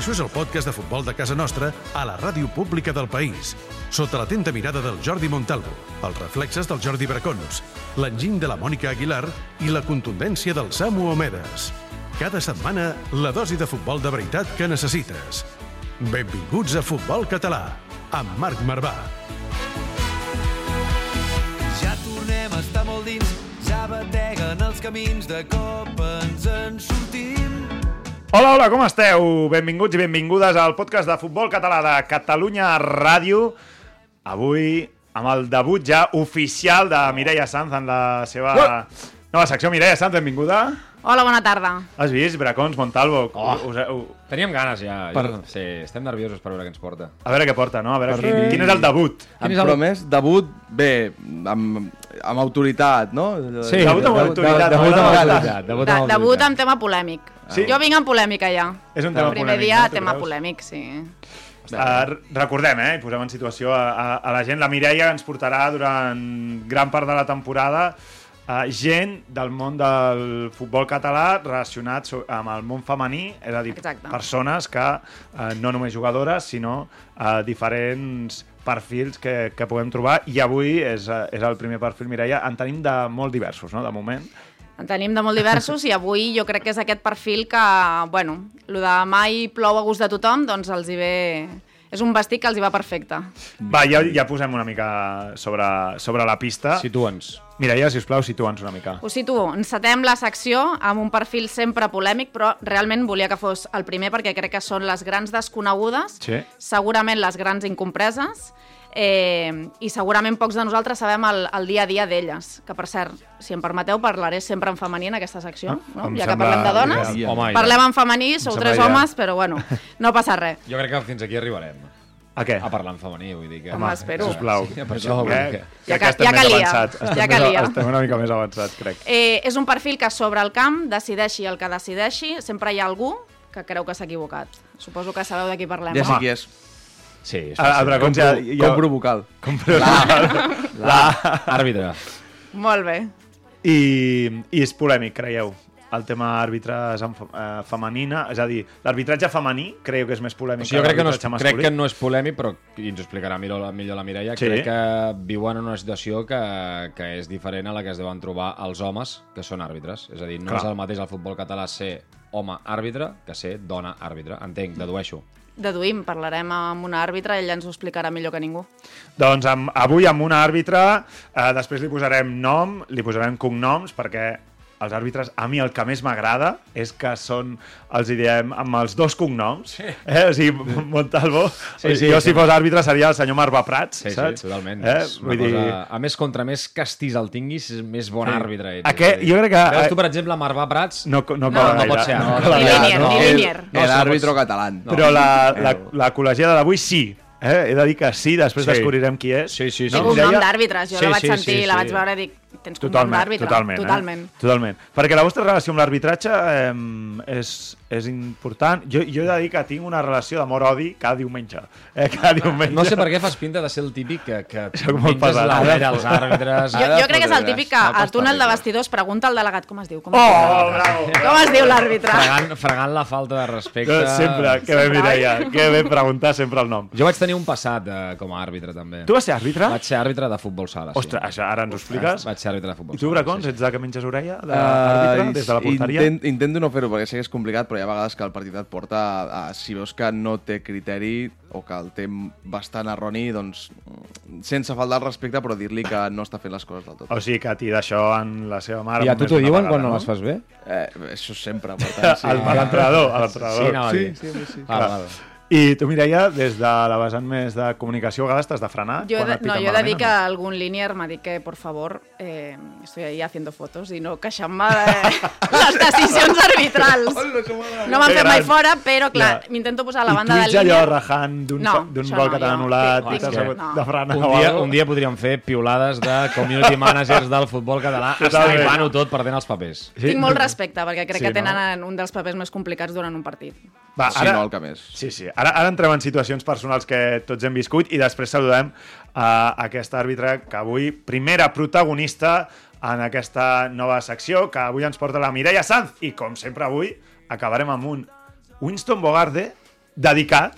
Això és el podcast de futbol de casa nostra a la ràdio pública del país, sota l'atenta mirada del Jordi Montalvo, els reflexes del Jordi Bracons, l'enginy de la Mònica Aguilar i la contundència del Samu Omedes. Cada setmana, la dosi de futbol de veritat que necessites. Benvinguts a Futbol Català, amb Marc Marvà. Ja tornem a estar molt dins, ja bateguen els camins, de cop ens en sortim. Hola, hola, com esteu? Benvinguts i benvingudes al podcast de futbol català de Catalunya Ràdio. Avui, amb el debut ja oficial de Mireia Sanz en la seva nova secció. Mireia Sanz, benvinguda. Hola, bona tarda. Has vist? Bracons, Montalvo. Oh. Us, us, Teníem ganes ja. Per- Jo, sí, estem nerviosos per veure què ens porta. a veure què porta, no? A veure quin, quin és el debut. Quin Em és el- promès debut, bé, amb, amb autoritat, no? Sí, Debut amb autoritat, Debut amb autoritat. Debut amb tema polèmic. Sí? Jo vinc amb polèmica ja. És un tema El primer polèmic, dia, no? Tema polèmic, sí. Uh, recordem, eh, i posem en situació a, a, a la gent. La Mireia ens portarà durant gran part de la temporada uh, gent del món del futbol català relacionat so- amb el món femení, és a dir, Exacte. persones que uh, no només jugadores, sinó uh, diferents perfils que, que podem trobar i avui és, uh, és el primer perfil, Mireia. En tenim de molt diversos, no?, de moment. En tenim de molt diversos i avui jo crec que és aquest perfil que, bueno, el de mai plou a gust de tothom, doncs els hi ve... És un vestit que els hi va perfecte. Va, ja, ja posem una mica sobre, sobre la pista. Situa'ns. Mireia, sisplau, situa'ns una mica. Us situo, encetem la secció amb un perfil sempre polèmic, però realment volia que fos el primer perquè crec que són les grans desconegudes, Sí. segurament les grans incompreses, eh, i segurament pocs de nosaltres sabem el, el dia a dia d'elles. Que, per cert, si em permeteu, parlaré sempre en femení en aquesta secció, Ah, no? ja que parlem de dones. ideal. Home, Parlem en femení, sou tres ideal. homes, però bueno, no passa res. Jo crec que fins aquí arribarem. A què? A parlar en femení, vull dir que... Home, espero. Sisplau. Sí, per això, Eh? que... Ja estem ja més calia. Estem ja més- calia. Estem una mica més avançats, crec. Eh, és un perfil que sobre el camp decideixi el que decideixi, sempre hi ha algú que creu que s'ha equivocat. Suposo que sabeu de qui parlem. Ja sé qui és. Sí, sí, A, a sí. Dragons ja... Compro, jo- compro vocal. Àrbitre. Molt bé. I, I és polèmic, creieu? El tema àrbitres eh, femenina, és a dir, l'arbitratge femení creieu que és més polèmic O sigui, jo crec que, no és, l'arbitratge crec masculí? que no és polèmic, però i ens ho explicarà millor, la- millor la Mireia. Sí. Crec que viuen en una situació que, que és diferent a la que es deuen trobar els homes que són àrbitres. És a dir, no Clar. és el mateix al futbol català ser home àrbitre que ser dona àrbitre. Entenc, dedueixo. Deduïm, parlarem amb una àrbitra i ella ens ho explicarà millor que ningú. Doncs amb, avui amb una àrbitre, eh, després li posarem nom, li posarem cognoms, perquè els àrbitres, a mi el que més m'agrada és que són, els hi diem, amb els dos cognoms. Sí. Eh? O sigui, Montalvo, sí, sí, jo si fos àrbitre seria el senyor Marva Prats, Sí, saps? sí, totalment. Eh? És una Vull dir... cosa... A més, contra més castís el tinguis, més bon Sí. àrbitre ets. Aquest- És a dir, jo crec que- Veus tu, per exemple, Marvà Prats... No, no, No, no gaire. pot ser, no. no. No, si no árbitro pots- catalán. Però la, la, la col·legiada d'avui sí. Eh? He de dir que sí, després Sí. descobrirem qui és. Sí, sí, sí. No, No, cognom Mireia? d'àrbitres, jo Sí, la vaig sí, sentir, sí, la sí. vaig veure i dic, tens Totalment, d'àrbitre. totalment, totalment. Eh? totalment. Perquè la vostra relació amb l'arbitratge eh, és, és important. Jo, jo he de dir que tinc una relació d'amor-odi cada diumenge. Eh? Cada diumenge. no sé per què fas pinta de ser el típic que, que pesat. la vera als àrbitres. Jo, jo crec que és el típic que No, al túnel de vestidors pregunta al delegat com es diu. Com es Oh, diu bravo! l'àrbitre? Com es diu l'àrbitre? Fregant, fregant la falta de respecte. Que sempre, que bé, Mireia, que bé preguntar sempre el nom. Jo vaig tenir un passat eh, com a àrbitre, també. Tu vas ser àrbitre? Vaig ser àrbitre de futbol sala, Ostres, això ara ens ho expliques. Vaig ser àrbitre de futbol I tu, Bracons, sí, sí. ets de que menges orella d'àrbitre Uh, des de la porteria? intent, intento no fer-ho perquè sé que és complicat, però hi ha vegades que el partit et porta a, a, si veus que no té criteri o que el té bastant erroni, doncs mm, sense faltar el respecte, però dir-li que no està fent les coses del tot. O sigui que a ti d'això en la seva mare... I a tu t'ho diuen vegada, quan no les fas bé? Eh, això sempre, per tant, sí. Al- A l'entrenador, a l'entrenador. Sí, a Sí, sí, sí, sí. Val, val. I tu, Mireia, des de la vessant més de comunicació, a vegades t'has de frenar quan de, no, yo he de dir que no? algún linier m'ha dit que, por favor, eh, estoy ahí haciendo fotos i no queixant-me de les decisions arbitrals. No m'han fet mai fora, però, clar, Ja. m'intento posar a la I banda de tuits allò línia. rajant d'un No, d'un això gol no, que t'han jo- anul·lat sí, i t'has hagut no. de frenar Un dia, un dia podríem fer piulades de community managers del futbol català estripant-ho tot perdent els papers. Sí, Tinc molt no- respecte, perquè crec Sí, que no? tenen un dels papers més complicats durant un partit. Va, Si no, el que més. Sí, sí. Ara, ara entrem en situacions personals que tots hem viscut i després saludem a aquest àrbitre que avui, primera protagonista en aquesta nova secció, que avui ens porta la Mireia Sanz. I, com sempre avui, acabarem amb un Winston Bogarde dedicat...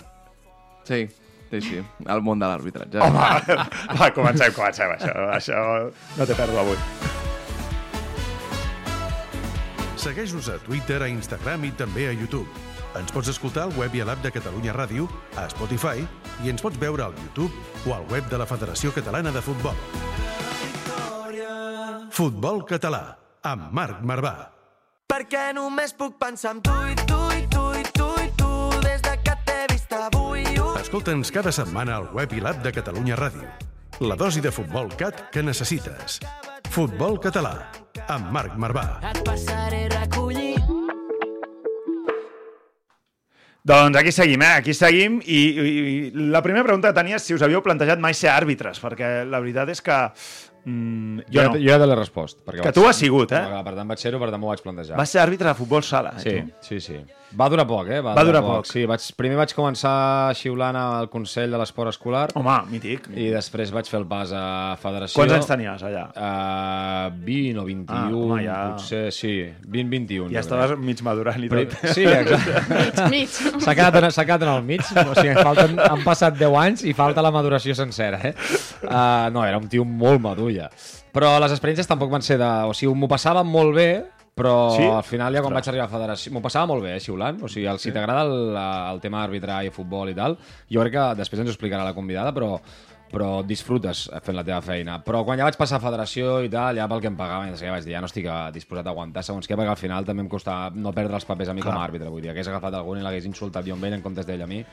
Sí, sí, sí, al món de l'arbitratge. Home, va, comencem, comencem, això, això no té pèrdua avui. Segueix-nos a Twitter, a Instagram i també a YouTube. Ens pots escoltar al web i a l'app de Catalunya Ràdio, a Spotify i ens pots veure al YouTube o al web de la Federació Catalana de Futbol. Futbol català, amb Marc Marvà. Perquè només puc pensar en tu i tu i tu i tu i tu des de que t'he vist avui. Uh. Escolta'ns cada setmana al web i l'app de Catalunya Ràdio. La dosi de futbol cat que necessites. Futbol català, amb Marc Marvà. Et passaré a recollir. Doncs aquí seguim, eh? Aquí seguim i, i, i la primera pregunta que tenia és si us havíeu plantejat mai ser àrbitres, perquè la veritat és que mm, jo, Jo, no. jo ja te l'he respost. Perquè Que vaig- tu has sigut, eh? Per tant, vaig ser-ho, per tant m'ho vaig plantejar. Vas ser àrbitre de futbol sala, eh? Sí, tu? sí, sí. Va durar poc, eh? Va durar poc. Sí, vaig, primer vaig començar xiulant al Consell de l'Esport Escolar Home, mític. i després vaig fer el pas a Federació. Quants anys tenies allà? Uh, 20 o 21, Ah, home, ja- potser, sí, 20-21. Ja estaves mig madurant i tot. Sí, exacte. Mig. S'ha quedat, en- quedat en el mig, o sigui, falten, han passat 10 anys i falta la maduració sencera, eh? Uh, no, era un tio molt madur ja. Però les experiències tampoc van ser de... O sigui, m'ho passava molt bé, però Sí? al final ja quan Ostres. vaig arribar a federació... M'ho passava molt bé, eh, xiulant. O sigui, el, si t'agrada el, el tema d'arbitrar i futbol i tal, jo crec que després ens ho explicarà la convidada, però però disfrutes fent la teva feina. Però quan ja vaig passar a federació i tal, ja pel que em pagaven, ja vaig dir, ja no estic eh, disposat a aguantar, segons què, perquè al final també em costava no perdre els papers a mi com a àrbitre. Vull dir, hagués agafat algun i l'hagués insultat jo amb ell en comptes d'ell a mi.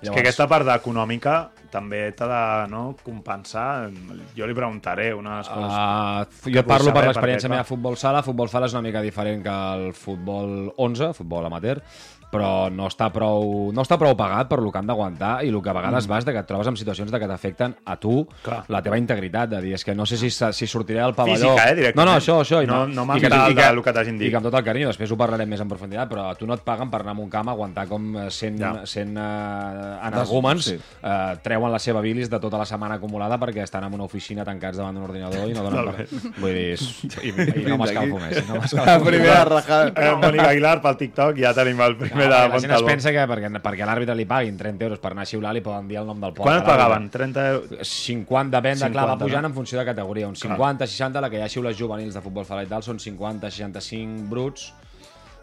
És que aquesta part econòmica també t'ha de no, compensar. Jo li preguntaré unes coses. Uh, jo parlo per l'experiència meva a futbol sala. Futbol sala és una mica diferent que el futbol 11, futbol amateur, però no està prou, no està prou pagat per lo que han d'aguantar i el que a vegades vas de que et trobes en situacions de que t'afecten a tu Mm. Clar. la teva integritat, de dir, és que no sé si, si sortiré al pavelló... Física, eh, directament. No, no, això, això. i No- no que- mental i que- del que t'hagin dit. I que amb tot el carinyo, després ho parlarem més en profunditat, però a tu no et paguen per anar a un camp a aguantar com eh, 100, Ja. 100 uh, energúmens Sí. eh, treuen la seva bilis de tota la setmana acumulada perquè estan en una oficina tancats davant d'un ordinador i no donen per... Vull dir, és... i, i no m'escalfo més. No La primera rajada. Eh, Mònica Aguilar pel TikTok, ja tenim el No, primer perquè de la gent es pensa que perquè, perquè a l'àrbitre li paguin 30 euros per anar a xiular li poden dir el nom del poble. Quan et pagaven? 30 euros? 50, depèn de, clar, 50, va pujant en funció de categoria. Uns 50, 60, la que hi ha xiules juvenils de futbol sala i tal, són 50, 65 bruts.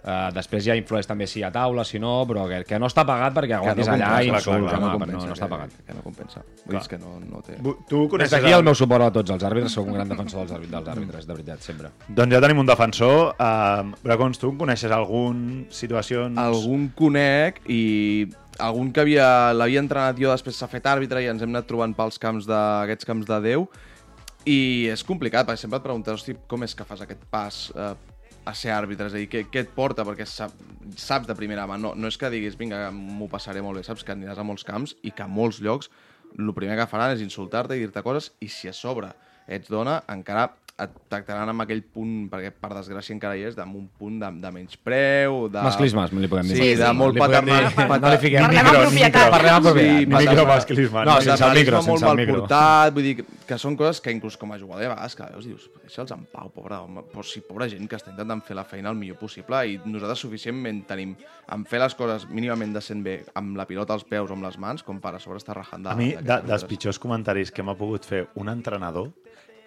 Uh, després ja influeix també si hi ha taula, si no, però que, que no està pagat perquè aguantis allà i clar, però no, no està pagat. Que, que no compensa. Vull dir, que no, no té... Tu Des coneixes d'aquí el... el meu suport a tots els àrbitres, sóc un gran defensor dels àrbitres, dels àrbitres de veritat, sempre. Doncs ja tenim un defensor. Uh, Bracons, tu coneixes algun situacions... Algun conec i algun que havia l'havia entrenat jo, després s'ha fet àrbitre i ens hem anat trobant pels camps de, aquests camps de Déu i és complicat, perquè sempre et preguntes hosti, com és que fas aquest pas eh, a ser àrbitre, és a dir, què, què et porta? Perquè sap, saps de primera mà, no, no és que diguis, vinga, m'ho passaré molt bé, saps que aniràs a molts camps i que a molts llocs el primer que faran és insultar-te i dir-te coses i si a sobre ets dona, encara et tractaran amb aquell punt, perquè per desgràcia encara hi és, amb un punt de, de menyspreu, de... Masclismes, li podem dir. Sí, de molt Li podem dir- paternal. No li fiquem Parlem micro, ni propietat. micro. Parlem amb Sí, propietat. Ni paternal. micromasclisme. No, No, sense el micro, molt sense el mal micro. portat, vull dir que- que són coses que inclús com a jugador a vegades que veus dius, deixa'ls en pau, pobre home, però sí, pobra gent que està intentant fer la feina el millor possible i nosaltres suficientment tenim en fer les coses mínimament decent bé amb la pilota als peus o amb les mans com per a sobre estar rajant de, A mi, de, dels pitjors comentaris que m'ha pogut fer un entrenador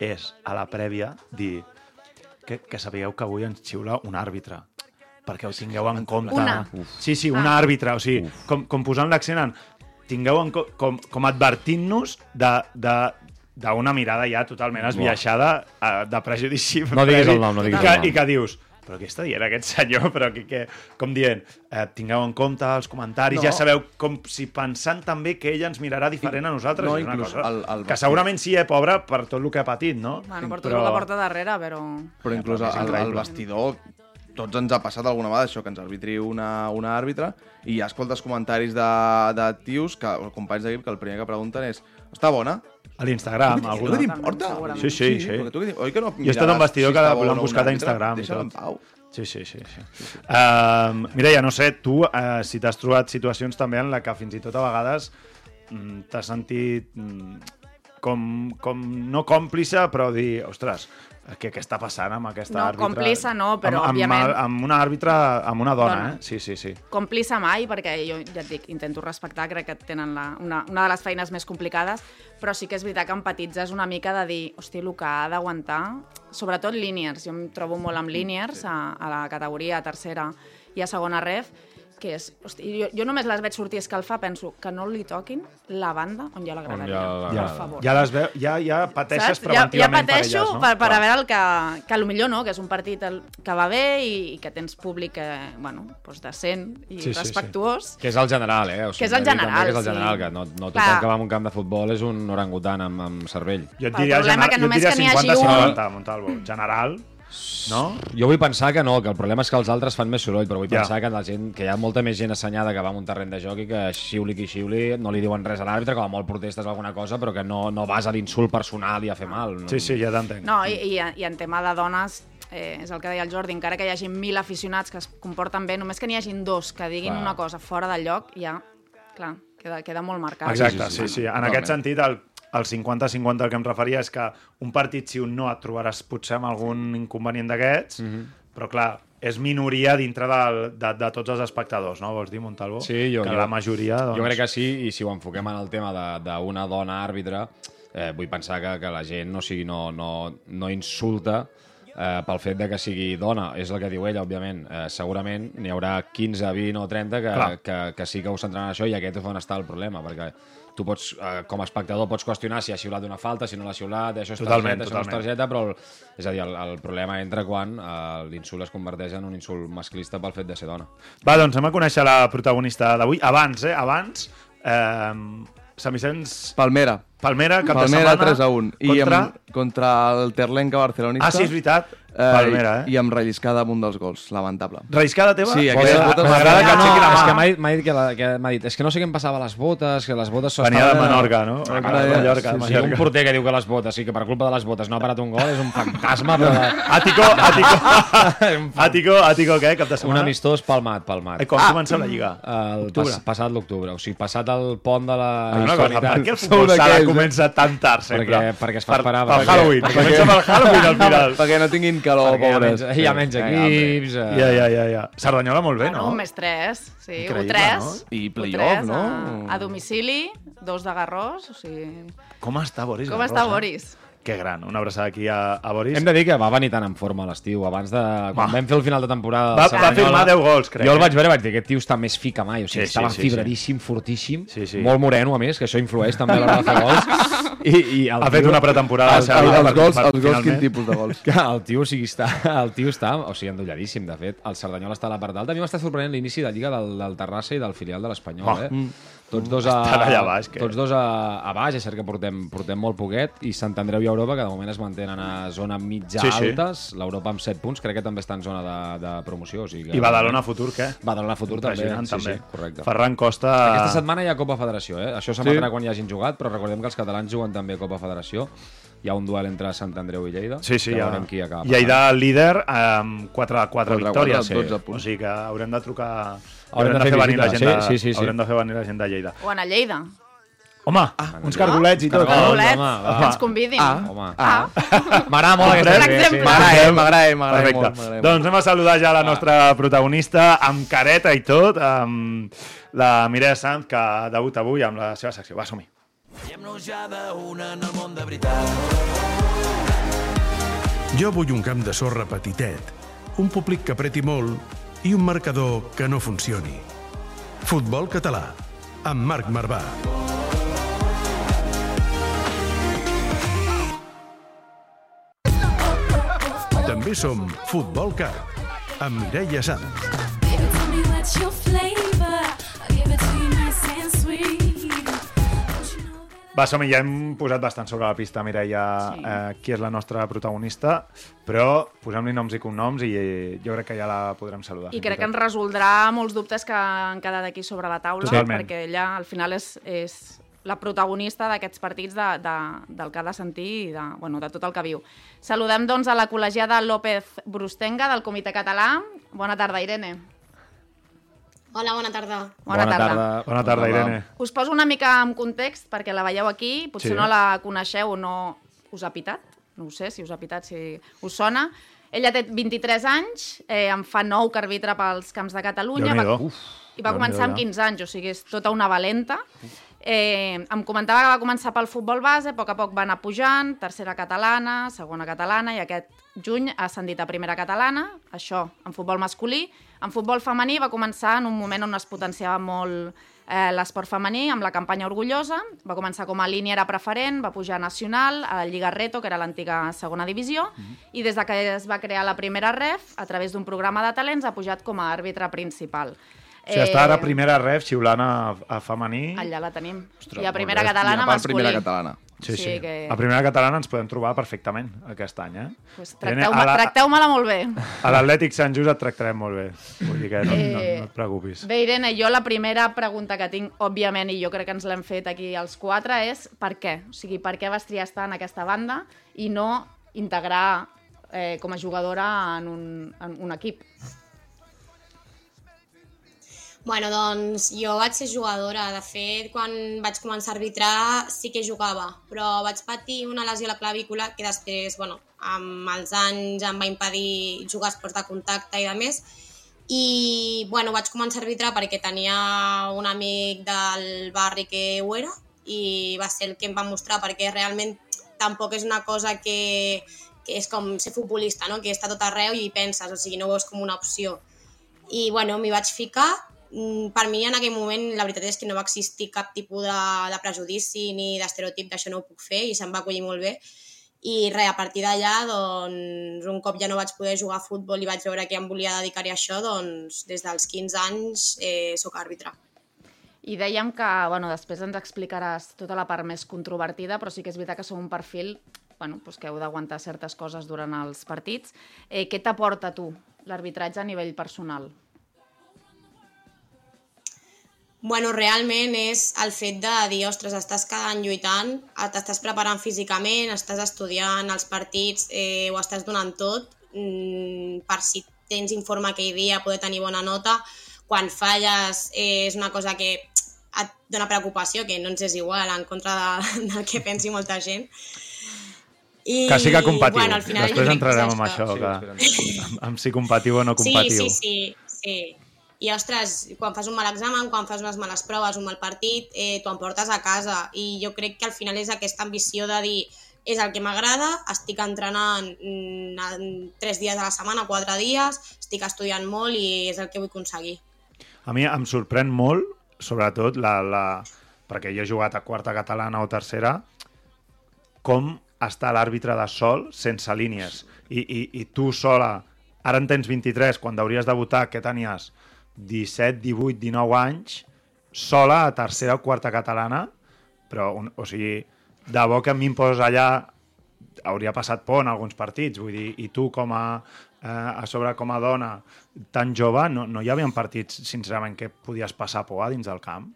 és, a la prèvia, dir que, que sapigueu que avui ens xiula un àrbitre perquè ho tingueu en compte. Una. Sí, sí, un àrbitre, o sigui, com, com posant l'accent en... Tingueu en co com, com advertint-nos de, de, d'una mirada ja totalment esbiaixada, eh, de prejudici. No diguis el nom, no diguis i que, el nom. I que dius, però què està dient aquest senyor? Però que, que, com dient, eh, tingueu en compte els comentaris, No. ja sabeu, com si pensant també que ell ens mirarà diferent a nosaltres. No, una inclús cosa el- el que segurament sí, eh, pobre, per tot el que ha patit, no? Bueno, per tot el que porta darrere, però... Però inclús al, al increïble. vestidor tots ens ha passat alguna vegada això, que ens arbitri una, una àrbitre i ja escoltes comentaris de, de tios, que, o companys d'equip, que el primer que pregunten és està bona? A l'Instagram, Alguna... alguna... No t'importa? Sí, sí, sí. perquè tu, oi que no Jo he estat miraràs vestidor si que l'han buscat a àrbitre? Instagram i Deixa'l tot. en pau. Sí, sí, sí. sí. Uh, Mireia, no sé, tu, uh, si t'has trobat situacions també en la que fins i tot a vegades mm, t'has sentit mm, com, com no còmplice, però dir, ostres, què, què està passant amb aquesta No, àrbitre? còmplice no, però, amb, òbviament- Amb, amb una àrbitre, amb una dona, Dona. eh? Sí, sí, sí. Còmplice mai, perquè jo ja et dic, intento respectar, crec que tenen la, una, una de les feines més complicades, però sí que és veritat que empatitzes una mica de dir, hosti, el que ha d'aguantar, sobretot líniers, jo em trobo molt amb líniers a, a la categoria tercera i a segona ref, que és, hosti, jo, jo només les veig sortir a escalfar, penso que no li toquin la banda on jo l'agradaria, ja per l'agrada. favor. Ja, les veu, ja, ja pateixes Saps? Ja, ja preventivament pateixo per elles, no? per, per a veure el que, que a lo millor no, que és un partit el, que va bé i, i que tens públic eh, bueno, doncs decent i Sí, sí, sí. respectuós. Que és el general, eh? O Que és el general, Que és el sí. general, que no, no tothom Clar. que va a un camp de futbol és un orangutan amb, amb cervell. Jo et El diria, problema gener- que jo et diria que n'hi hagi 50-50, Montalvo. General, no? Jo vull pensar que no, que el problema és que els altres fan més soroll, però vull Ja. pensar que, la gent, que hi ha molta més gent assenyada que va a un terreny de joc i que xiuli qui xiuli no li diuen res a l'àrbitre, com a molt protestes alguna cosa, però que no, no vas a l'insult personal i a fer mal. No? Sí, sí, ja t'entenc. No, i, i, i en tema de dones, eh, és el que deia el Jordi, encara que hi hagi mil aficionats que es comporten bé, només que n'hi hagin dos que diguin Clar. una cosa fora del lloc, ja, clar, queda, queda molt marcat. Exacte, sí, sí, sí, sí. sí. En Totalment. aquest sentit, el, el 50-50 al que em referia és que un partit sí un no et trobaràs potser amb algun inconvenient d'aquests, Mhm. però clar, és minoria dintre del, de, de tots els espectadors, no? Vols dir, Montalvo? Sí, jo- que jo- la majoria, doncs... Jo crec que sí, i si ho enfoquem en el tema de- d'una dona àrbitre, eh, vull pensar que, que la gent no, sigui, no, no, no insulta eh, pel fet de que sigui dona. És el que diu ella, òbviament. Eh, segurament n'hi haurà 15, 20 o 30 que, Clar. que, que sí que ho centraran en això i aquest és on està el problema, perquè tu pots, eh, com a espectador, pots qüestionar si ha xiulat una falta, si no l'ha xiulat, això és Totalment, targeta, això no és totalment. targeta, però el, és a dir, el, el problema entra quan eh, l'insult es converteix en un insult masclista pel fet de ser dona. Va, doncs anem a conèixer la protagonista d'avui. Abans, eh? Abans, eh, Sant Vicenç... Palmera. Palmera, cap Palmera de setmana... 3 a 1. I Contra... amb, contra el Terlenca barcelonista. Ah, sí, és veritat. Palmera, eh? I amb relliscada amb un dels gols, lamentable. Relliscada teva? Sí, Pues, aquelles botes- M'agrada que no, aixequi la és que mà. m'ha dit, m'ha dit, que, la, que m'ha dit, és que no sé què em passava a les botes, que les botes Venia de Menorca, no? Ah, De Mallorca, de sí, sí, Mallorca. un porter que diu que les botes, sí, que per culpa de les botes no ha parat un gol, és un fantasma, però... Àtico, Àtico, Àtico, Àtico, què? Cap de un setmana? amistós palmat, palmat. Eh, quan comença la Lliga? El Octubre. pas, passat l'octubre, o sigui, passat el pont de la Ah, una cosa, per què el futbol d'aquells, eh? Comença tan tard sempre? Perquè- perquè es fa Per- esperar, Pel perquè- Halloween, perquè- comença pel Halloween al final. Perquè no tinguin calor, Perquè hi ha pobres. menys, hi ha menys equips... eh, Ja, ja, ja, ja. Cerdanyola molt bé, Bueno, no? un més 3, sí, Increïble, un 3. no? I playoff, tres no? A, a domicili, dos de Garrós, o sigui... Com està Boris? Com Garros, està eh? Que gran, una abraçada aquí a, a Boris. Hem de dir que va venir tan en forma l'estiu, abans de... Quan Va. vam fer el final de temporada... Va, va firmar 10 gols, crec. Jo el eh? vaig veure i vaig dir, aquest tio està més fi que mai. O sigui, Sí, sí, estava sí, fibradíssim, fortíssim, Sí, sí. molt moreno, a més, que això influeix també a l'hora de fer gols. I, i el Ha fet tio- una pretemporada. Els, a la els, gols, per- els gols, quin tipus de gols? que el tio, o sigui, està, el tio està, o sigui, endolladíssim, de fet. El Cerdanyola està a la part d'alta. A mi m'està sorprenent l'inici de Lliga del, del Terrassa i del filial de l'Espanyol, Oh. eh? Tots dos a, Estan allà baix, que- tots dos a, a baix, és cert que portem, portem molt poquet, i Sant Andreu i Europa, que de moment es mantenen a zona mitja Sí, sí. l'Europa amb 7 punts, crec que també està en zona de, de promoció. O sigui que, I Badalona Futur, què? Badalona Futur també, sí, també. sí, correcte. Ferran Costa... Aquesta setmana hi ha Copa Federació, eh? Això s'emetrà quan hi hagin jugat, però recordem que els catalans juguen també Copa Federació. Hi ha un duel entre Sant Andreu i Lleida. Sí, sí, ja. veurem qui acaba. Lleida líder amb 4, 4 Quatre, victòries. quatre, 12 punts. O sigui que haurem de trucar... Haurem de fer venir la gent de, sí, sí, sí. Haurem de fer venir la gent de Lleida. O anar a Lleida. Home, uns cargolets i tot. Cargolets, home, que ens convidin. Ah. Home. Ah. M'agrada molt aquesta idea, exemple. M'agrada, m'agrada, m'agrada molt. m'agrada molt. Doncs anem a saludar ja la nostra protagonista amb careta i tot, amb la Mireia Sanz, que debuta avui amb la seva secció. Va, som-hi. Veiem-nos ja d'una en el món de veritat. Jo vull un camp de sorra petitet, un públic que apreti molt i un marcador que no funcioni. Futbol català, amb Marc Marvà. També som Futbol Cat, amb Mireia Sans. Baby, tell me. Va, som ja hem posat bastant sobre la pista, Mireia, Sí. eh, qui és la nostra protagonista, però posem-li noms i cognoms i eh, jo crec que ja la podrem saludar. I crec que ens resoldrà molts dubtes que han quedat aquí sobre la taula, Totalment. perquè ella al final és, és la protagonista d'aquests partits de, de, del que ha de sentir i de, bueno, de tot el que viu. Saludem doncs a la col·legiada López Brustenga del Comitè Català. Bona tarda, Irene. Hola, bona tarda. Bona, tarda. Bona tarda, Irene. Us poso una mica en context perquè la veieu aquí, potser Sí. no la coneixeu o no us ha pitat, no ho sé si us ha pitat, si us sona. Ella té 23 anys, eh, en fa 9 que arbitra pels camps de Catalunya, va, Déu-n'hi-do. i va començar amb 15 anys, o sigui, és tota una valenta. Eh, em comentava que va començar pel futbol base, a poc a poc va anar pujant, tercera catalana, segona catalana, i aquest juny ha ascendit a primera catalana, això en futbol masculí. En futbol femení va començar en un moment on es potenciava molt eh, l'esport femení, amb la campanya Orgullosa. Va començar com a línia era preferent, va pujar a Nacional, a Lliga Reto, que era l'antiga segona divisió, i des de que es va crear la primera ref, a través d'un programa de talents, ha pujat com a àrbitre principal. O sigui, està ara Eh, primera ref xiulant a, a femení. Allà la tenim. Ostres, I a primera catalana I a masculí. primera catalana. Sí, sí. Sí, que- A primera catalana ens podem trobar perfectament aquest any, eh? Pues Irene, Tracteu-me a la- tracteu molt bé. A l'Atlètic Sant Just et tractarem molt bé. Vull dir que no, no, Eh, no et preocupis. Bé, Irene, jo la primera pregunta que tinc, òbviament, i jo crec que ens l'hem fet aquí els quatre, és per què? O sigui, per què vas triar estar en aquesta banda i no integrar eh, com a jugadora en un, en un equip? Bueno, doncs jo vaig ser jugadora. De fet, quan vaig començar a arbitrar sí que jugava, però vaig patir una lesió a la clavícula que després, bueno, amb els anys em va impedir jugar esports de contacte i de més. I, bueno, vaig començar a arbitrar perquè tenia un amic del barri que ho era i va ser el que em va mostrar perquè realment tampoc és una cosa que, que és com ser futbolista, no? que està tot arreu i penses, o sigui, no ho veus com una opció. I bueno, m'hi vaig ficar. Mm, Per mi en aquell moment la veritat és que no va existir cap tipus de, de prejudici ni d'estereotip d'això no ho puc fer i se'm va acollir molt bé. I res, a partir d'allà, doncs, un cop ja no vaig poder jugar a futbol i vaig veure que em volia dedicar-hi a això, doncs, des dels 15 anys eh, sóc àrbitre. I dèiem que, bueno, després ens explicaràs tota la part més controvertida, però sí que és veritat que sou un perfil bueno, doncs que heu d'aguantar certes coses durant els partits. Eh, què t'aporta tu l'arbitratge a nivell personal? Bueno, realment és el fet de dir, ostres, estàs cada any lluitant, t'estàs preparant físicament, estàs estudiant els partits, eh, ho estàs donant tot, mm, per si tens informe aquell dia poder tenir bona nota. Quan falles eh, és una cosa que et dona preocupació, que no ens és igual, en contra de, del que pensi molta gent. I, Que sí que competiu. Bueno, al final Després entrarem amb això. això, que, amb, amb si competiu o no competiu. Sí, sí, sí, sí. I, ostres, quan fas un mal examen, quan fas unes males proves, un mal partit, eh, t'ho emportes a casa. I jo crec que al final és aquesta ambició de dir és el que m'agrada, estic entrenant mm, tres dies a la setmana, quatre dies, estic estudiant molt i és el que vull aconseguir. A mi em sorprèn molt, sobretot, la, la... perquè jo he jugat a quarta catalana o tercera, com està l'àrbitre de sol sense línies. I, i, I tu sola, ara en tens 23, quan hauries de votar, que tenies 17, 18, 19 anys, sola a tercera o quarta catalana, però, un, o sigui, de bo que a mi em poses allà hauria passat por en alguns partits, vull dir, i tu com a, eh, a sobre com a dona tan jove, no, no hi havia partits, sincerament, que podies passar por a dins del camp?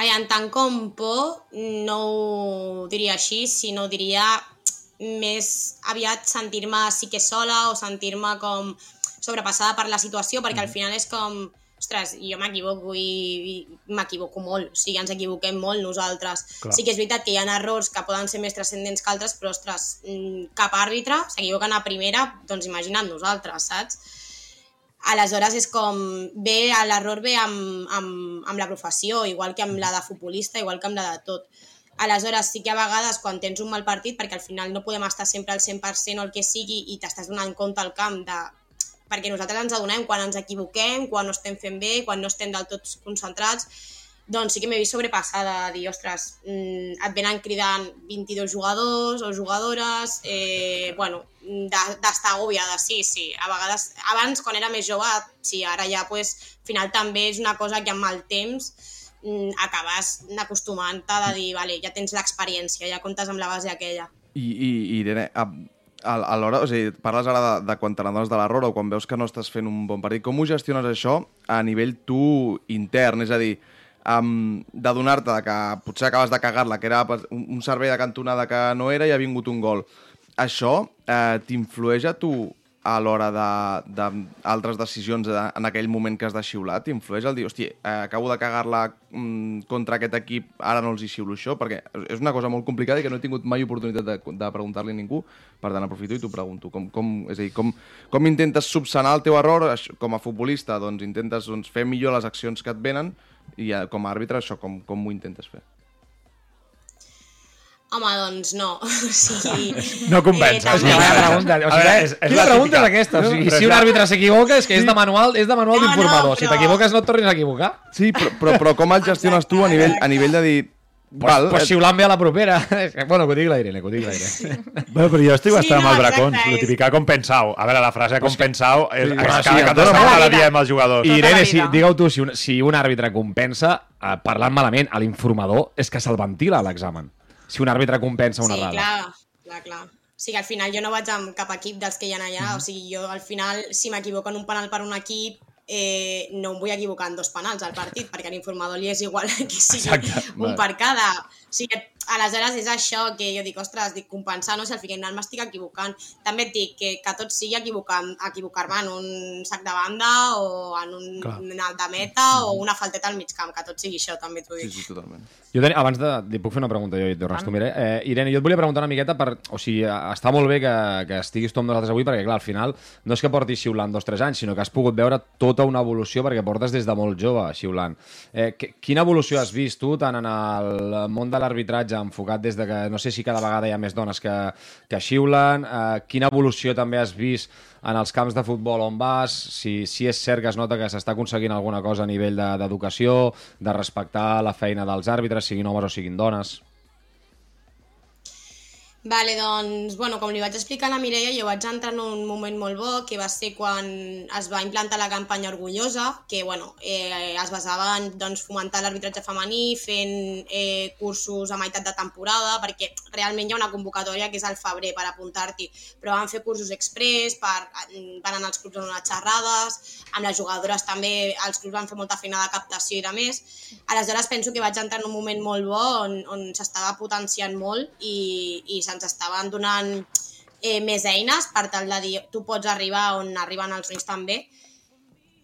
En tant com por, no ho diria així, sinó diria més aviat sentir-me sí que sola o sentir-me com sobrepassada per la situació, perquè al final és com, ostres, jo m'equivoco i, i m'equivoco molt, o sigui, ens equivoquem molt nosaltres. Clar. Sí que és veritat que hi ha errors que poden ser més transcendents que altres, però, ostres, mm, cap àrbitre s'equivoquen a primera, doncs imagina't nosaltres, saps? Aleshores és com, bé, l'error ve amb, amb, amb la professió, igual que amb la de futbolista, igual que amb la de tot. Aleshores sí que a vegades quan tens un mal partit, perquè al final no podem estar sempre al 100% o el que sigui i t'estàs donant compte al camp de perquè nosaltres ens adonem quan ens equivoquem, quan no estem fent bé, quan no estem del tot concentrats. doncs sí que m'he vist sobrepassada, de dir, ostres, mm, et venen cridant 22 jugadors o jugadores, eh, bueno, de- d'estar agobiada, sí, sí. A vegades, abans, quan era més jove, sí, ara ja, pues, al final també és una cosa que amb el temps mm, acabes acostumant-te de dir, vale, ja tens l'experiència, ja comptes amb la base aquella. I, i, i Irene, a, l'hora, o sigui, parles ara de, de quan te n'adones de l'error o quan veus que no estàs fent un bon partit, com ho gestiones això a nivell tu intern? És a dir, um, de que potser acabes de cagar-la, que era un, un servei de cantonada que no era i ha vingut un gol. Això eh, t'influeix a tu a l'hora d'altres de, decisions de, en aquell moment que has de xiular? T'influeix el dir, hòstia, eh, acabo de cagar-la mm, contra aquest equip, ara no els hi xiulo això? Perquè és una cosa molt complicada i que no he tingut mai oportunitat de, de preguntar-li a ningú, per tant aprofito i t'ho pregunto. Com, com, és a dir, com, com intentes subsanar el teu error com a futbolista? Doncs intentes doncs, fer millor les accions que et venen i eh, com a àrbitre això com, com ho intentes fer? Home, doncs no. O sigui, No convences. Eh, també- Quina pregunta, o sigui, veure, és, és- la pregunta típica. és aquesta? O sigui, si un la- àrbitre s'equivoca és que és de manual, és de manual No, no, d'informador. Si però- t'equivoques no et tornis a equivocar. Sí, però, però, però com el gestiones tu a nivell, a nivell de dir... Val, pues, pues eh, xiulant bé a la propera. Bueno, que ho digui la Irene, que ho digui la Irene. Bé, però jo estic Sí, bastant no, amb els bracons. exacte, Lo és- típic, com pensau. A veure, la frase com pensau és, Sí, cada sí, setmana molt. la diem als jugadors. I Tota Irene, la si, digue-ho tu, si un, si un àrbitre compensa, eh, parlant malament, a l'informador és que se'l ventila a l'examen. Si un àrbitre compensa una sí, errada. clar, clar, clar. O sigui, al final jo no vaig amb cap equip dels que hi ha allà, o sigui, jo al final, si m'equivoco en un penal per un equip, eh, no em vull equivocar en dos penals al partit, perquè a l'informador li és igual que sigui Exacte, un vale. per cada. O sigui, aleshores és això que jo dic, ostres, dic, compensar, no sé, al final m'estic equivocant. També et dic que, que tot sigui equivocar- equivocar-me en un sac de banda o en un, un alt de meta o una falteta al mig camp, que tot sigui això, també t'ho Sí, dic. sí, totalment. Jo tenia, abans de... Li puc fer una pregunta jo i et respondiré. Eh, Irene, jo et volia preguntar una miqueta per... O sigui, està molt bé que, que estiguis tu amb nosaltres avui perquè, clar, al final no és que portis xiulant dos o tres anys, sinó que has pogut veure tota una evolució perquè portes des de molt jove xiulant. Eh, que, quina evolució has vist tu tant en el món de l'arbitratge enfocat des de que no sé si cada vegada hi ha més dones que, que xiulen, eh, quina evolució també has vist en els camps de futbol? On vas, si, si és cert que es nota que s'està aconseguint alguna cosa a nivell de- d'educació, de, de respectar la feina dels àrbitres, siguin homes o siguin dones. Vale, doncs, bueno, com li vaig explicar a la Mireia, jo vaig entrar en un moment molt bo, que va ser quan es va implantar la campanya Orgullosa, que, bueno, eh, es basava en doncs, fomentar l'arbitratge femení, fent eh, cursos a meitat de temporada, perquè realment hi ha una convocatòria que és al febrer per apuntar-t'hi, però van fer cursos express, per, van anar als clubs a donar xerrades, amb les jugadores també, els clubs van fer molta feina de captació i de més. Aleshores penso que vaig entrar en un moment molt bo on, on s'estava potenciant molt i, i se'ns estaven donant eh, més eines per tal de dir tu pots arribar on arriben els nois també.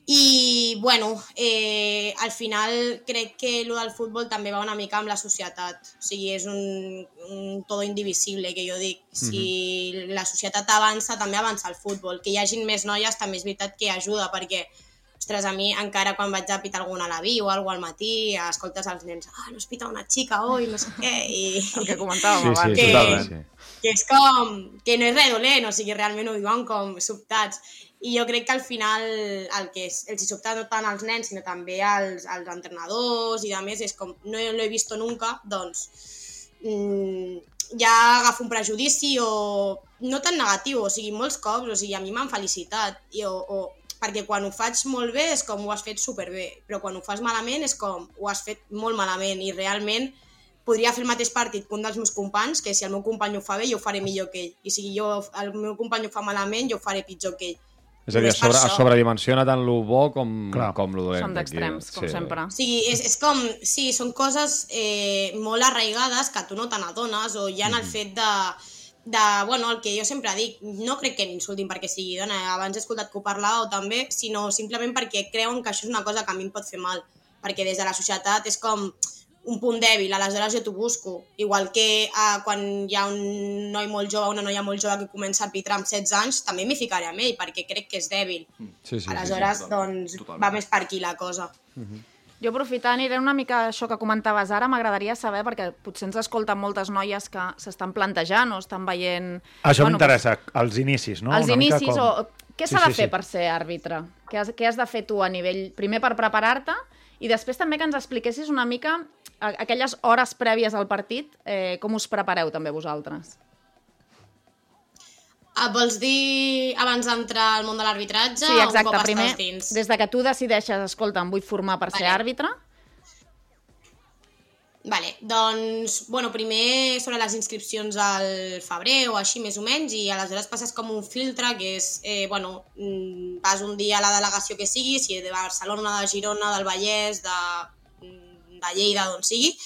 I, bueno, eh, al final crec que el del futbol també va una mica amb la societat. O sigui, és un, un todo indivisible, que jo dic. Si la societat avança, també avança el futbol. Que hi hagin més noies també és veritat que ajuda, perquè ostres, a mi encara quan vaig a pitar alguna a la vi o alguna al matí, escoltes els nens, ah, no es pita una xica oi, no sé què, i... El que comentàvem abans. que- totalment. Sí. que és com, que no és res dolent, o sigui, realment ho diuen com sobtats. I jo crec que al final el que és, els hi sobta no tant als nens, sinó també als, als entrenadors i de més, és com, no lo he visto nunca, doncs mm, ja agafo un prejudici o no tan negatiu, o sigui, molts cops, o sigui, a mi m'han felicitat, i, o, o, perquè quan ho faig molt bé és com ho has fet superbé, però quan ho fas malament és com ho has fet molt malament i realment podria fer el mateix partit que un dels meus companys, que si el meu company ho fa bé, jo ho faré millor que ell. I si jo, el meu company ho fa malament, jo ho faré pitjor que ell. És a dir, sobre, es això. sobredimensiona tant lo bo com, Clar. com lo dolent. Som d'extrems, com Sí. sempre. O sigui, és, és com, sí, són coses eh, molt arraigades que tu no te n'adones o hi ha el fet de, de, bueno, el que jo sempre dic, no crec que m'insultin perquè sigui dona, abans he escoltat que ho parlàveu també, sinó simplement perquè creuen que això és una cosa que a mi em pot fer mal, perquè des de la societat és com un punt dèbil, aleshores jo t'ho busco. Igual que eh, quan hi ha un noi molt jove, una noia molt jove que comença a arbitrar amb 16 anys, també m'hi ficaré amb ell, perquè crec que és dèbil. Sí, sí, sí, aleshores, totalment, doncs, totalment. va més per aquí la cosa. Jo aprofitant, Irene, una mica això que comentaves ara, m'agradaria saber, perquè potser ens escolten moltes noies que s'estan plantejant o estan veient... Això bueno, m'interessa, els inicis, no? els Una mica inicis com- o què Sí, s'ha de sí, fer sí. per ser àrbitre? Què has, què has de fer tu a nivell... Primer per preparar-te i després també que ens expliquessis una mica aquelles hores prèvies al partit, eh, com us prepareu també vosaltres? Ah, vols dir abans d'entrar al món de l'arbitratge Sí, o un exacte. cop Primer, dins? des de que tu decideixes, escolta, em vull formar per ser Vale. àrbitre, Vale, doncs, bueno, primer sobre les inscripcions al febrer o així més o menys i aleshores passes com un filtre que és, eh, bueno, mm, vas un dia a la delegació que sigui, si de Barcelona, de Girona, del Vallès, de, mm, de Lleida, d'on sigui,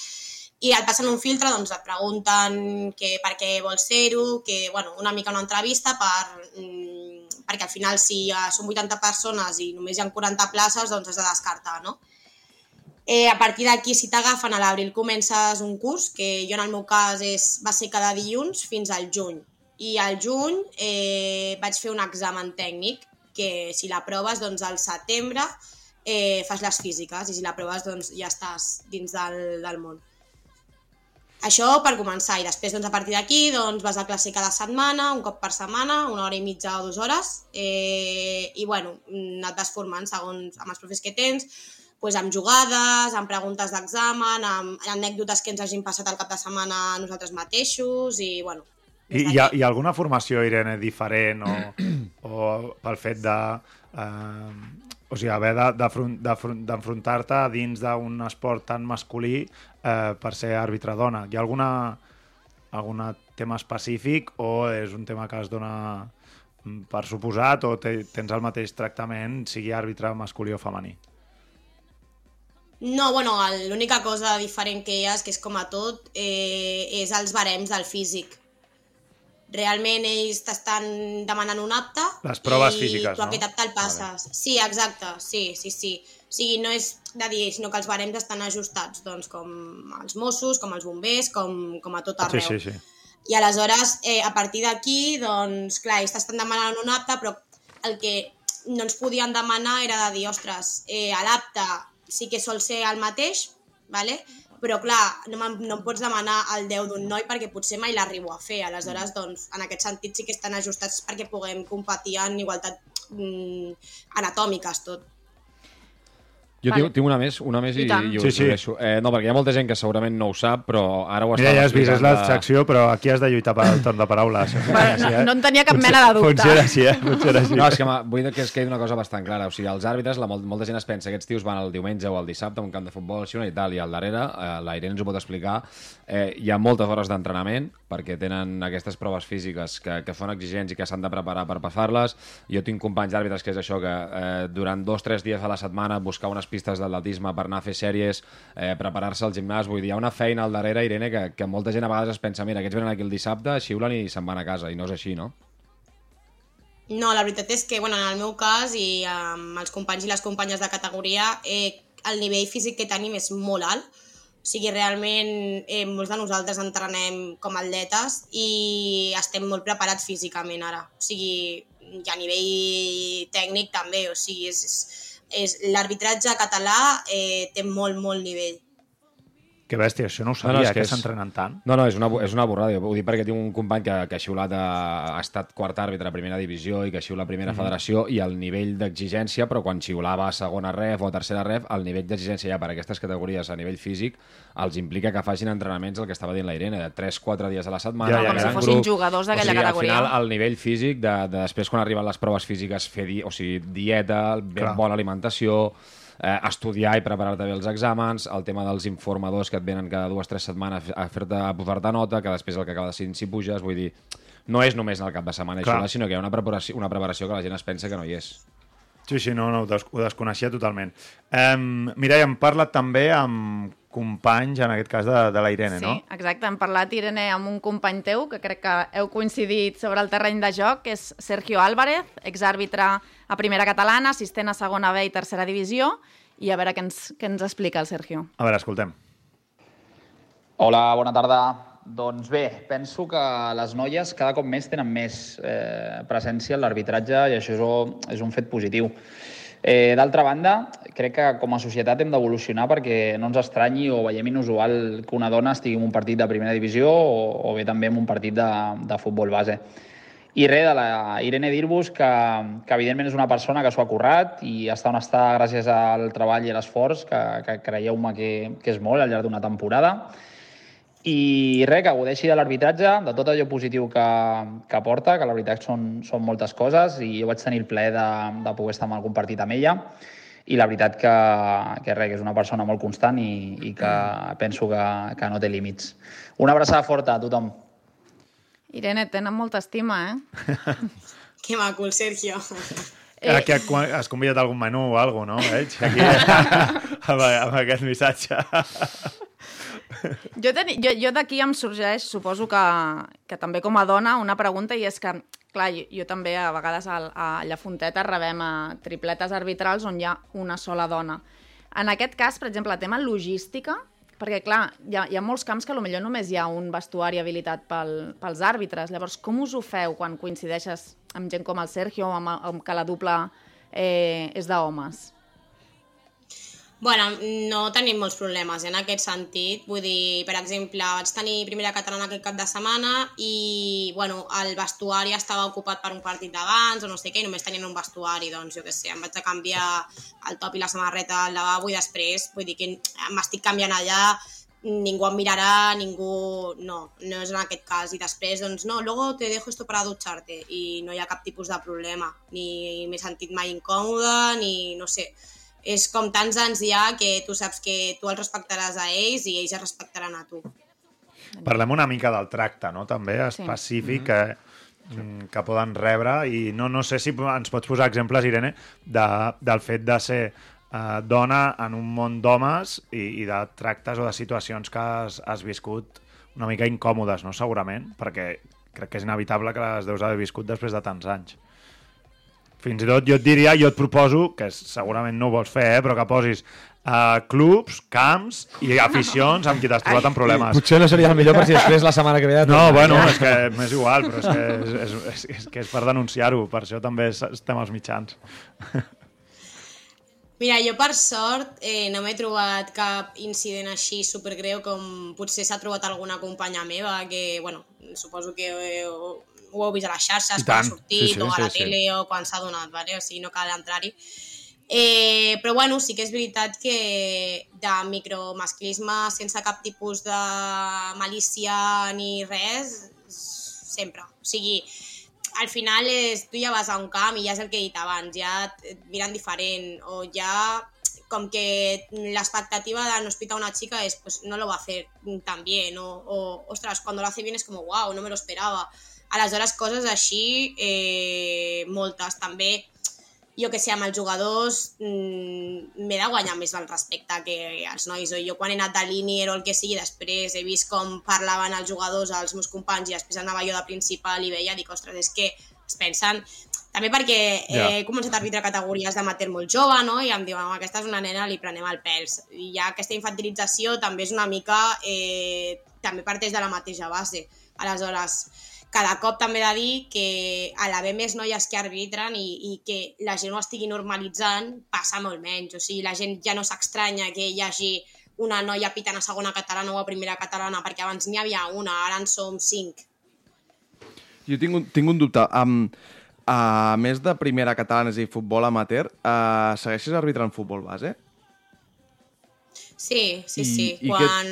i et passen un filtre, doncs et pregunten que, per què vols ser-ho, que, bueno, una mica una entrevista per, mm, perquè al final si eh, són 80 persones i només hi ha 40 places, doncs has de descartar, no? Eh, a partir d'aquí, si t'agafen a l'abril, comences un curs, que jo en el meu cas és, va ser cada dilluns fins al juny. I al juny eh, vaig fer un examen tècnic, que si l'aproves, doncs al setembre eh, fas les físiques, i si l'aproves, doncs ja estàs dins del, del món. Això per començar, i després doncs, a partir d'aquí doncs, vas a classe cada setmana, un cop per setmana, una hora i mitja o dues hores, eh, i bueno, et vas formant segons amb els profes que tens, pues, amb jugades, amb preguntes d'examen, amb anècdotes que ens hagin passat al cap de setmana nosaltres mateixos, i bueno... I hi ha, hi ha alguna formació, Irene, diferent o, o pel fet de... Eh, o sigui, haver de- d'afron- d'afron- d'enfrontar-te dins d'un esport tan masculí eh, per ser àrbitre dona. Hi ha alguna, algun tema específic o és un tema que es dona mm, per suposat o te, tens el mateix tractament, sigui àrbitre masculí o femení? No, bueno, l'única cosa diferent que hi ha que és com a tot, eh, és els barems del físic. Realment ells t'estan demanant un apte Les proves i físiques, tu no? aquest apte el passes. Sí, exacte, sí, sí, sí. O sigui, no és de dir, sinó que els barems estan ajustats, doncs, com els Mossos, com els bombers, com, com a tot Sí, arreu. sí, sí. I aleshores, eh, a partir d'aquí, doncs, clar, ells t'estan demanant un apte, però el que no ens podien demanar era de dir, ostres, eh, l'apte sí que sol ser el mateix, vale? Però clar, no, no em pots demanar el 10 d'un noi perquè potser mai l'arribo a fer. Aleshores, doncs, en aquest sentit sí que estan ajustats perquè puguem competir en igualtat mm, anatòmiques, tot. Jo Vale. tinc, tinc una més, una més i, I tant. i Sí, sí, deixo. Eh, no, perquè hi ha molta gent que segurament no ho sap, però ara ho Mira, ja has vist, és la secció, però aquí has de lluitar per al torn de paraules. Bueno, no en tenia cap mena de dubte. Funciona així, eh? Funciona així. No, és que vull que es quedi una cosa bastant clara. O sigui, els àrbitres, la, molt, molta gent es pensa que aquests tios van el diumenge o el dissabte a un camp de futbol així i tal, i al darrere, eh, la Irene ens ho pot explicar, eh, hi ha moltes hores d'entrenament perquè tenen aquestes proves físiques que, que són exigents i que s'han de preparar per passar-les. Jo tinc companys d'àrbitres que és això, que eh, durant dos o tres dies a la setmana buscar unes pistes d'atletisme per anar a fer sèries, eh, preparar-se al gimnàs, vull dir, hi ha una feina al darrere, Irene, que, que molta gent a vegades es pensa, mira, aquests venen aquí el dissabte, xiulen i se'n van a casa, i no és així, no? No, la veritat és que, bueno, en el meu cas i amb els companys i les companyes de categoria, eh, el nivell físic que tenim és molt alt. O sigui, realment eh, molts de nosaltres entrenem com atletes i estem molt preparats físicament ara. O sigui, i a nivell tècnic també. O sigui, és, és, és l'arbitratge català eh, té molt, molt nivell. Que bèstia, això no ho sabia, no, no, que que és- s'entrenen tant. No, no, és una, és una borrada. Ho dic perquè tinc un company que, que ha xiulat a, ha estat quart àrbitre a primera divisió i que xiula a primera federació i el nivell d'exigència, però quan xiulava a segona ref o a tercera ref, el nivell d'exigència ja per aquestes categories a nivell físic els implica que facin entrenaments, el que estava dient la Irene, de 3-4 dies a la setmana. Ja, ja, com si fossin grup. jugadors d'aquella o sigui, categoria. Al final, el nivell físic, de, de després quan arriben les proves físiques, fer di, o sigui, dieta, ben Clar. bona alimentació, eh, estudiar i preparar-te bé els exàmens, el tema dels informadors que et venen cada dues o tres setmanes a fer-te a posar-te nota, que després el que acaba decidint si puges, vull dir, no és només en el cap de setmana Clar. això, sinó que hi ha una preparació, una preparació que la gent es pensa que no hi és. Sí, sí, no, no, ho, des ho desconeixia totalment. Um, Mireia, hem parlat també amb companys, en aquest cas de, de la Irene, Sí, no? exacte. Hem parlat, Irene, amb un company teu, que crec que heu coincidit sobre el terreny de joc, que és Sergio Álvarez, exàrbitre a primera catalana, assistent a segona B i tercera divisió, i a veure què ens, què ens explica el Sergio. A veure, escoltem. Hola, bona tarda. Doncs bé, penso que les noies cada cop més tenen més eh, presència en l'arbitratge i això és, un fet positiu. Eh, D'altra banda, crec que com a societat hem d'evolucionar perquè no ens estranyi o veiem inusual que una dona estigui en un partit de primera divisió o, o bé també en un partit de, de futbol base. I res, de la Irene dir-vos que, que evidentment és una persona que s'ho ha currat i està on està gràcies al treball i l'esforç, que, que creieu-me que, que és molt al llarg d'una temporada. I res, que godeixi de l'arbitratge, de tot allò positiu que, que porta, que la veritat són, són moltes coses i jo vaig tenir el plaer de, de poder estar en algun partit amb ella i la veritat que, que, res, que és una persona molt constant i, i que penso que, que no té límits. Una abraçada forta a tothom. Irene, et tenen molta estima, eh? Que maco, el Sergio. Eh. Aquí has convidat algun menú o alguna cosa, no? Veig? Aquí, amb, amb aquest missatge. Jo, teni, jo, jo d'aquí em sorgeix, suposo que, que també com a dona, una pregunta, i és que, clar, jo, jo també a vegades a, a Llafonteta rebem a tripletes arbitrals on hi ha una sola dona. En aquest cas, per exemple, el tema logística, perquè, clar, hi ha, hi ha molts camps que potser només hi ha un vestuari habilitat pel, pels àrbitres. Llavors, com us ho feu quan coincideixes amb gent com el Sergio, amb, amb que la dupla eh, és d'homes? Bueno, no tenim molts problemes eh, en aquest sentit. Vull dir, per exemple, vaig tenir primera catalana aquest cap de setmana i bueno, el vestuari estava ocupat per un partit d'abans o no sé què, i només tenien un vestuari, doncs jo què sé, em vaig a canviar el top i la samarreta al lavabo i després, vull dir que m'estic canviant allà, ningú em mirarà, ningú... No, no és en aquest cas. I després, doncs, no, luego te dejo esto para ducharte i no hi ha cap tipus de problema. Ni m'he sentit mai incòmoda, ni no sé és com tants anys ja que tu saps que tu els respectaràs a ells i ells es respectaran a tu. Parlem una mica del tracte, no? També específic que, mm, que poden rebre i no, no sé si ens pots posar exemples, Irene, de, del fet de ser eh, dona en un món d'homes i, i de tractes o de situacions que has, has viscut una mica incòmodes, no? Segurament, perquè crec que és inevitable que les deus haver viscut després de tants anys. Fins i tot jo et diria, jo et proposo, que segurament no ho vols fer, eh, però que posis uh, clubs, camps i aficions amb qui t'has trobat amb problemes. Potser no seria el millor per si després la setmana que ve... No, bueno, és que m'és igual, però és que és, és, és, és, que és per denunciar-ho, per això també es- estem als mitjans. Mira, jo per sort eh, no m'he trobat cap incident així supergreu com potser s'ha trobat alguna companya meva que, bueno, suposo que eh, ho, heu vist a les xarxes quan ha sortit Sí, sí, o a sí, la sí. tele o quan s'ha donat, vale? o sigui, no cal entrar-hi. Eh, però bueno, sí que és veritat que de micromasclisme sense cap tipus de malícia ni res, sempre. O sigui, al final és, tu ja vas a un camp i ja és el que he dit abans, ja et miren diferent o ja com que l'expectativa de no hospitar una chica es pues no lo va a hacer tan bien o, o ostras, cuando lo hace bien es como wow, no me lo esperaba. Aleshores, coses així, eh, moltes. També, jo que sé, amb els jugadors mm, m'he de guanyar més el respecte que els nois. O jo quan he anat de línier o el que sigui, després he vist com parlaven els jugadors als meus companys i després anava jo de principal i veia, dic, ostres, és que es pensen... També perquè Ja. he començat a arbitrar categories d'amateur molt jove, no? I em diuen, "Home, aquesta és una nena, li prenem el pèls. I ja aquesta infantilització també és una mica... Eh, també parteix de la mateixa base. Aleshores, cada cop també he de dir que a l'haver més noies que arbitren i, i que la gent ho estigui normalitzant, passa molt menys. O sigui, la gent ja no s'estranya que hi hagi una noia pitant a segona catalana o a primera catalana, perquè abans n'hi havia una, ara en som cinc. Jo tinc un, tinc un dubte. Um, a més de primera catalana, dir, futbol amateur, uh, segueixes arbitrant futbol base? Sí, sí, I- sí. i Quan...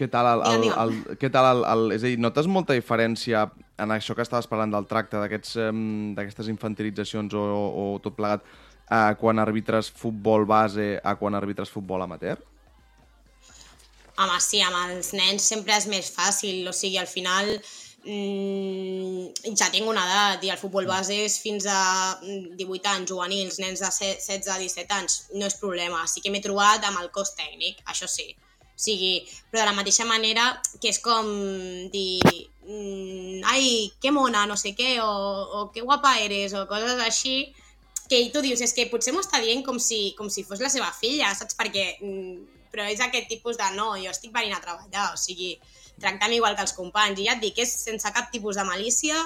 Què tal, el, el, el, què tal el, el, és a dir, notes molta diferència en això que estaves parlant del tracte, d'aquestes infantilitzacions o, o, o tot plegat, uh, quan arbitres futbol base a quan arbitres futbol amateur? Home, sí, amb els nens sempre és més fàcil, o sigui, al final mm, ja tinc una edat i el futbol base és fins a mm, 18 anys, juvenils, nens de se- 16 a 17 anys, no és problema. Sí que m'he trobat amb el cos tècnic, això sí. O sigui, però de la mateixa manera que és com dir mm, ai, que mona, no sé què, o, o que guapa eres, o coses així, que tu dius, és que potser m'ho està dient com si, com si fos la seva filla, saps? Perquè, mm, però és aquest tipus de no, jo estic venint a treballar, o sigui, tractem igual que els companys. I ja et dic, és sense cap tipus de malícia,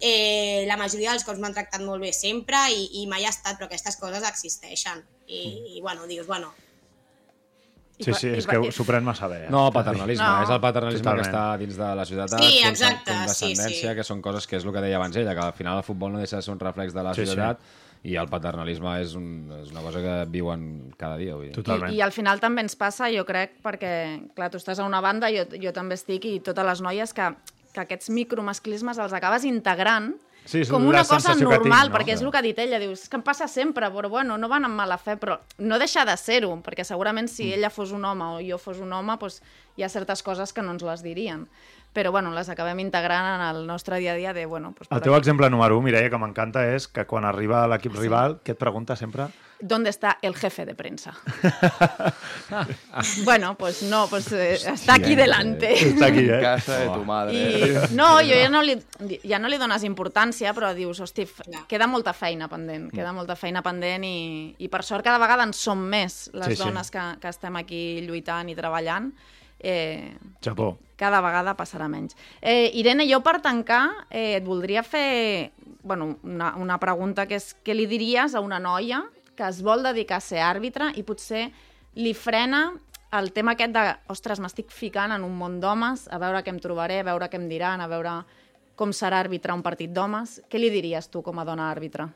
eh, la majoria dels cops m'han tractat molt bé sempre i, i mai ha estat, però aquestes coses existeixen. I, i bueno, dius, bueno, I Sí, sí, és que s'ho pren massa bé. eh? No, paternalisme. No. És el paternalisme Totalment. que està dins de la societat. Sí, exacte, condescendència, sí, sí. que són coses que és el que deia abans ella, que al final el futbol no deixa de ser un reflex de la Sí, sí. societat i el paternalisme és, un, és una cosa que viuen cada dia. Vull dir. Totalment. I, I al final també ens passa, jo crec, perquè, clar, tu estàs a una banda, jo, jo també estic, i totes les noies, que, que aquests micromasclismes els acabes integrant Sí, és com una cosa normal, tinc, no? perquè és el que ha dit ella, dius, que em passa sempre, però bueno, no van amb mala fe, però no deixa de ser-ho, perquè segurament si Mm. ella fos un home o jo fos un home, doncs hi ha certes coses que no ens les dirien. Però bueno, les acabem integrant en el nostre dia a dia de, bueno, doncs, El teu aquí. exemple número 1, Mireia, que m'encanta, és que quan arriba l'equip rival, què et pregunta sempre? ¿Dónde está el jefe de prensa? bueno, pues no, pues eh, está aquí delante. Està aquí, eh? Casa de tu madre. I, no, jo ja no, li, ja no li dones importància, però dius, hosti, queda molta feina pendent, queda molta feina pendent i, i per sort cada vegada en som més les Sí, sí. dones que, que estem aquí lluitant i treballant. Eh, Japó. cada vegada passarà menys. Eh, Irene, jo per tancar eh, et voldria fer bueno, una, una pregunta que és què li diries a una noia que es vol dedicar a ser àrbitre i potser li frena el tema aquest de, ostres, m'estic ficant en un món d'homes, a veure què em trobaré, a veure què em diran, a veure com serà arbitrar un partit d'homes. Què li diries tu com a dona àrbitre?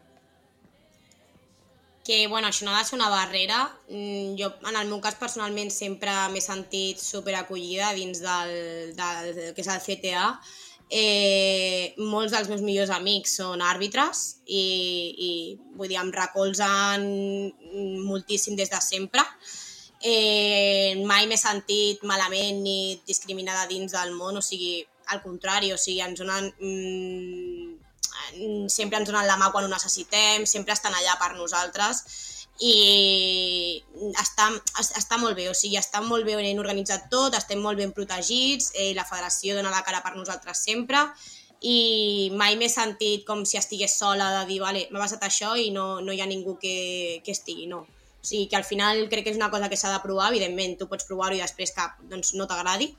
que bueno, això no ha de ser una barrera. Mm, Jo, en el meu cas, personalment, sempre m'he sentit super acollida dins del, del, del que és el CTA. Eh, molts dels meus millors amics són àrbitres i, i vull dir, em recolzen moltíssim des de sempre. Eh, mai m'he sentit malament ni discriminada dins del món, o sigui, al contrari, o sigui, ens donen mm, sempre ens donen la mà quan ho necessitem, sempre estan allà per nosaltres i està, es- està molt bé, o sigui, està molt ben organitzat tot, estem molt ben protegits, eh, la federació dona la cara per nosaltres sempre i mai m'he sentit com si estigués sola de dir, vale, m'ha passat això i no, no hi ha ningú que, que estigui, no. O sigui, que al final crec que és una cosa que s'ha de provar, evidentment, tu pots provar-ho i després que doncs, no t'agradi,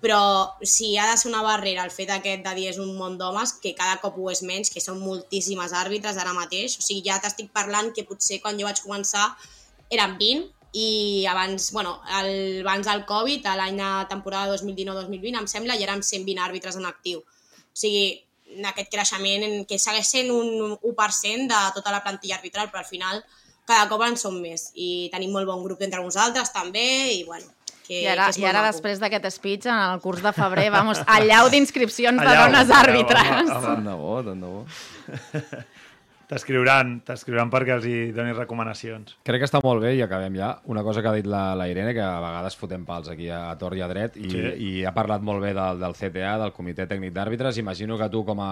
però si ha de ser una barrera el fet aquest de dir és un món d'homes, que cada cop ho és menys, que són moltíssimes àrbitres ara mateix, o sigui, ja t'estic parlant que potser quan jo vaig començar eren 20 i abans, bueno, el, abans del Covid, a l'any de temporada 2019-2020, em sembla, ja érem 120 àrbitres en actiu. O sigui, aquest creixement en què segueix sent un 1% de tota la plantilla arbitral, però al final cada cop en som més. I tenim molt bon grup entre nosaltres també i bueno, que, I ara, que és i ara maco. després d'aquest speech, en el curs de febrer, vamos, allau d'inscripcions de dones àrbitres. Tant de bo, tant de bo. T'escriuran, t'escriuran perquè els hi donis recomanacions. Crec que està molt bé i acabem ja. Una cosa que ha dit la, la Irene, que a vegades fotem pals aquí a, a tor i a dret, i, Sí. i ha parlat molt bé del, del CTA, del Comitè Tècnic d'Àrbitres. Imagino que tu, com a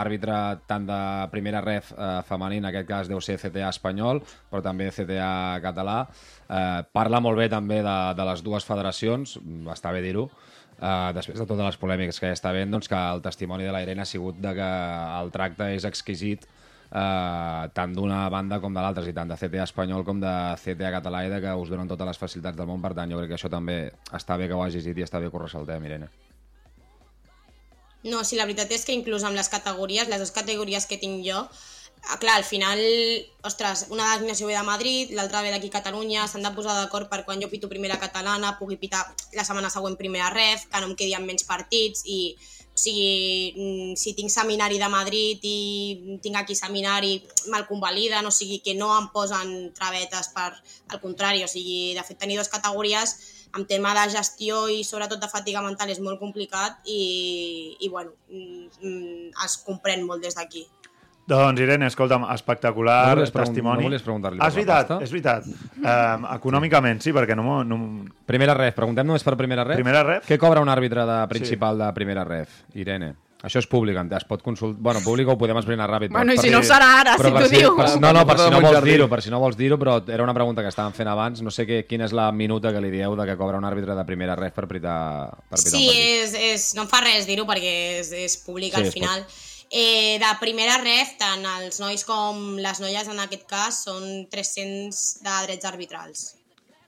àrbitre tant de primera ref eh, femení, en aquest cas deu ser CTA espanyol, però també CTA català, eh, parla molt bé també de, de les dues federacions, està bé dir-ho, Uh, després de totes les polèmiques que ja està havent, doncs que el testimoni de la Irene ha sigut de que el tracte és exquisit uh, tant d'una banda com de l'altra, i tant de CTA espanyol com de CTA català de que us donen totes les facilitats del món, per tant jo crec que això també està bé que ho hagis dit i està bé que ho ressaltem, Irene. No, sí, la veritat és que inclús amb les categories, les dues categories que tinc jo, clar, al final, ostres, una designació ve de Madrid, l'altra ve d'aquí a Catalunya, s'han de posar d'acord per quan jo pito primera catalana, pugui pitar la setmana següent primera ref, que no em quedi amb menys partits i o sigui, mm, si tinc seminari de Madrid i tinc aquí seminari, me'l convaliden, o sigui que no em posen travetes per al contrari, o sigui, de fet tenir dues categories en tema de gestió i sobretot de fatiga mental és molt complicat i, i bueno, mm, mm, es comprèn molt des d'aquí. Doncs, Irene, escolta'm, espectacular No testimoni. no volies preguntar-li Ah, per és la veritat, pasta? és veritat. Um, econòmicament, sí, perquè no, no, Primera ref, preguntem només per primera ref. Primera ref? Què cobra un àrbitre de principal de primera ref, Irene? Això és públic, es pot consultar... Bueno, públic ho podem esbrinar ràpid. però Bueno, i per si no ho serà ara, però si per t'ho dius. Per, no, no, per si no vols dir-ho, per si no vols dir-ho, però era una pregunta que estàvem fent abans. No sé què, quina és la minuta que li dieu de que cobra un àrbitre de primera ref per pitar, per pitar Sí, un partit. és, és, no em fa res dir-ho perquè és, és públic Sí, al es pot. Eh, de primera ref, tant els nois com les noies en aquest cas són 300 de drets arbitrals.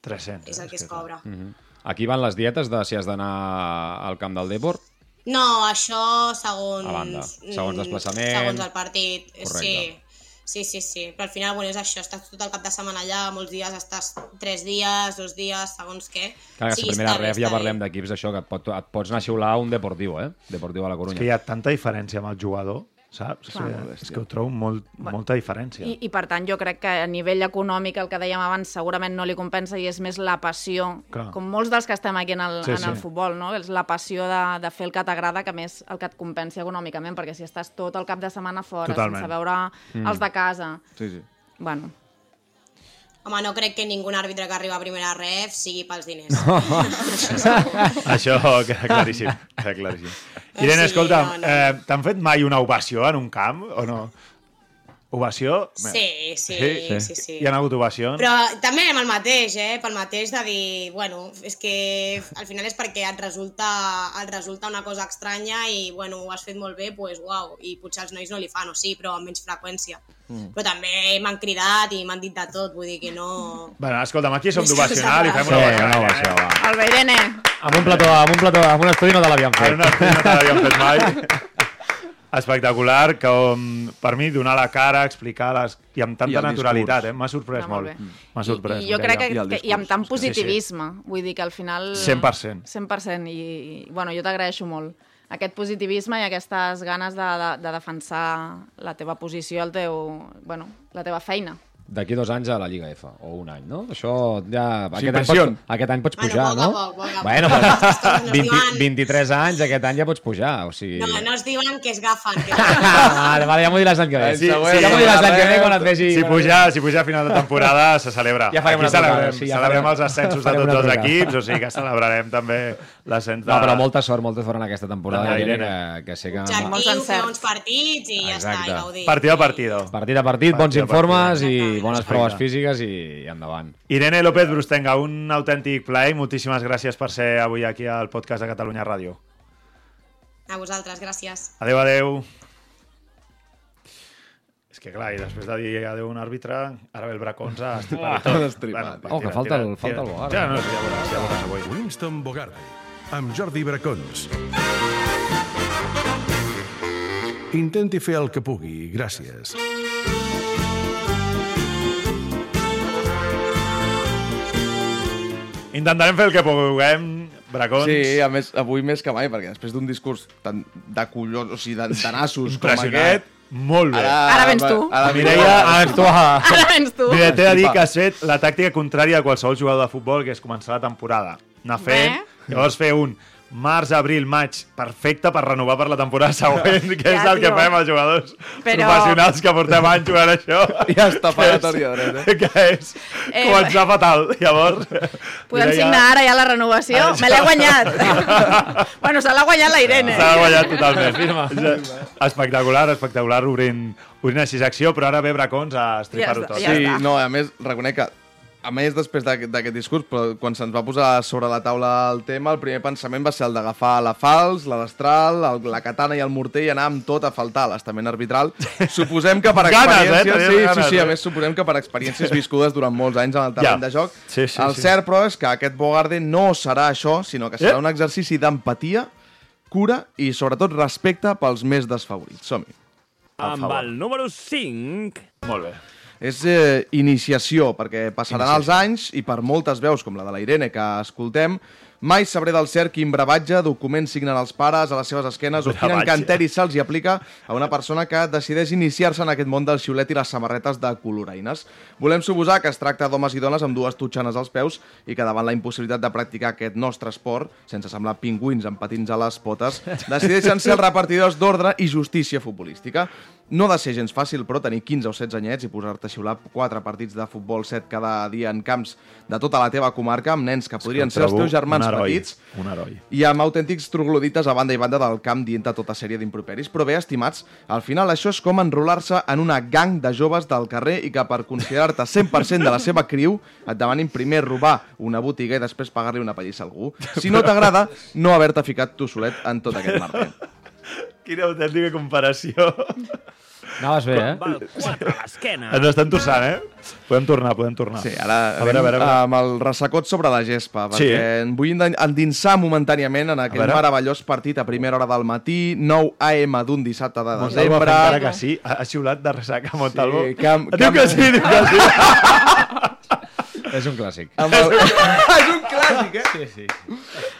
300. És el que es cobra. Mhm. Aquí van les dietes de si has d'anar al camp del Deport? No, això segons... A banda, segons mm, desplaçament. Segons el partit. Correcte. Sí. Sí, sí, sí, però al final, bueno, és això, estàs tot el cap de setmana allà, molts dies estàs tres dies, dos dies, segons què. Clar, que sí, si primera ref ja parlem d'equips d'això, que et, pot, et pots anar a xiular un Deportiu, eh? Deportiu a la És Corunya. que hi ha tanta diferència amb el jugador, saps? Clar. És, és que ho trobo molt, molta diferència. I, I, per tant, jo crec que a nivell econòmic, el que dèiem abans, segurament no li compensa i és més la passió, Clar. com molts dels que estem aquí en el, Sí, en el sí. futbol, no? És la passió de, de fer el que t'agrada que més el que et compensi econòmicament, perquè si estàs tot el cap de setmana fora, Totalment. sense veure Mm. els de casa... Sí, sí. Bueno, Home, no crec que ningú àrbitre que arriba a primera ref sigui pels diners. Això queda claríssim. Queda claríssim. Irene, sigui, escolta, no, no. eh, t'han fet mai una ovació en un camp o no? Ovació? Sí, sí, sí, sí, sí. Hi ha hagut ovacions? Però també amb el mateix, eh? Pel mateix de dir, bueno, és que al final és perquè et resulta, et resulta una cosa estranya i, bueno, ho has fet molt bé, doncs pues, uau, i potser els nois no li fan, o sí, però amb menys freqüència. Mm. Però també m'han cridat i m'han dit de tot, vull dir que no... Bueno, escolta'm, aquí som És que d'ovacionar, li fem Sí, una una ovació. ovació, va. el Beirene, Amb un plató, amb un plató, amb un estudi no te l'havien En fet. una estona no te l'havíem fet mai. Espectacular, que um, per mi donar la cara, explicar les... i amb I tanta el naturalitat, eh? M'ha sorprès Ah, molt. M'ha sorprès. I, i jo crec que, I que, i amb tant Sí, sí. positivisme, vull dir que al final... 100%. 100%, i, i bueno, jo t'agraeixo molt aquest positivisme i aquestes ganes de, de, de defensar la teva posició, el teu, bueno, la teva feina. D'aquí dos anys a la Lliga F, o un any, no? Això ja... Aquest any, pots, aquest any pots Bueno, pujar, poc a no? poc, poc poc. Bueno, però coses no es 20, diuen. 23 anys, aquest any ja pots pujar, o sigui... No, no es diuen que es gafen. Que... vale, vale, ja m'ho diràs l'any que ve. Sí, sí, ja m'ho diràs l'any que ve quan et vegi... Si puja, si puja a final de temporada, se celebra. Ja farem Aquí una celebrem, sí, ja celebrem els ascensos de tots els equips, o sigui que celebrarem també l'ascens de... No, però molta sort, molta sort en aquesta temporada, Irene, Irene. que, que sé que... Objectiu, fer uns partits i ja està, Exacte. i gaudir. Partido a partido. Partit a partit, bons Partit informes partit. i Exacte. bones Exacte. proves físiques i, i endavant. Irene López Brustenga, un autèntic plaer. Moltíssimes gràcies per ser avui aquí al podcast de Catalunya Ràdio. A vosaltres, gràcies. Adeu, adeu. És que clar, i després de dir adeu un àrbitre, ara ve el Bracons a estripar Ah, estripar, tio. Oh, que falta el- falta el Bogarde. Ja, no, ja veuràs, ja veuràs avui. Winston Bogarde, amb Jordi Bracons. Intenti fer el que pugui, gràcies. Intentarem fer el que puguem, Bracons. Sí, a més, avui més que mai, perquè després d'un discurs tan de collons, o sigui, de, de nassos com aquest... Molt bé. Ara vens tu. Ara, Mireia, Ah, ets tu. Ara vens tu. Mira, t'he de dir que has fet la tàctica contrària a qualsevol jugador de futbol, que és començar la temporada. Anar fent, llavors fer un març, abril, maig, perfecte per renovar per la temporada següent, que és Ja, el que tio. fem els jugadors Però- professionals que portem anys jugant això. Ja està Que és- dret, eh? Que és Eh, començar fatal. Llavors... Podem Mireia, signar ara ja la renovació? Això. Me l'he guanyat. bueno, se l'ha guanyat la Irene. S'ha guanyat totalment. espectacular, espectacular obrint, obrint així secció, però ara ve Bracons a estripar-ho Ja tot. ja Sí, no, a més, reconec que a més, després d'aquest discurs, però quan se'ns va posar sobre la taula el tema, el primer pensament va ser el d'agafar la fals, la destral, el, la katana i el morter i anar amb tot a faltar l'estament arbitral. Suposem que per Ganes, eh? experiències... Sí, ganes, sí, sí, a eh? més, suposem que per experiències viscudes durant molts anys en el terreny Ja. de joc. Sí, sí, el sí. cert, però, és que aquest Bogarde no serà això, sinó que serà Eh? un exercici d'empatia, cura i, sobretot, respecte pels més desfavorits. Som-hi. Amb el número 5... Molt bé. És eh, iniciació, perquè passaran els anys i per moltes veus, com la de la Irene, que escoltem, mai sabré del cert quin bravatge, documents signen els pares a les seves esquenes o quin Bravatge. encanteri se'ls hi aplica a una persona que decideix iniciar-se en aquest món del xiulet i les samarretes de coloraines. Volem suposar que es tracta d'homes i dones amb dues tutxanes als peus i que davant la impossibilitat de practicar aquest nostre esport, sense semblar pingüins amb patins a les potes, decideixen ser els repartidors d'ordre i justícia futbolística. No ha de ser gens fàcil, però tenir 15 o 16 anyets i posar-te a xiular 4 partits de futbol 7 cada dia en camps de tota la teva comarca amb nens que podrien ser els teus germans heroi, petits Un heroi. i amb autèntics troglodites a banda i banda del camp dient tota sèrie d'improperis. Però bé, estimats, al final això és com enrolar-se en una gang de joves del carrer i que per considerar-te 100% de la seva criu et demanin primer robar una botiga i després pagar-li una pallissa a algú. Si no t'agrada, no haver-te ficat tu solet en tot aquest merder. Quina autèntica comparació. Anaves bé, eh? Val, a l'esquena. Ens estan torçant, eh? Podem tornar, podem tornar. Sí, ara a veure, a veure, a veure. amb el ressacot sobre la gespa, Sí. perquè em vull endin- endinsar momentàniament en aquell meravellós partit a primera hora del matí, 9 AM d'un dissabte de Montalvo, desembre. encara que sí, ha, xiulat de ressaca Montalvo. Sí, camp- diu camp- que sí, diu que sí. És un clàssic. Amb el... és un clàssic, eh? Sí, sí.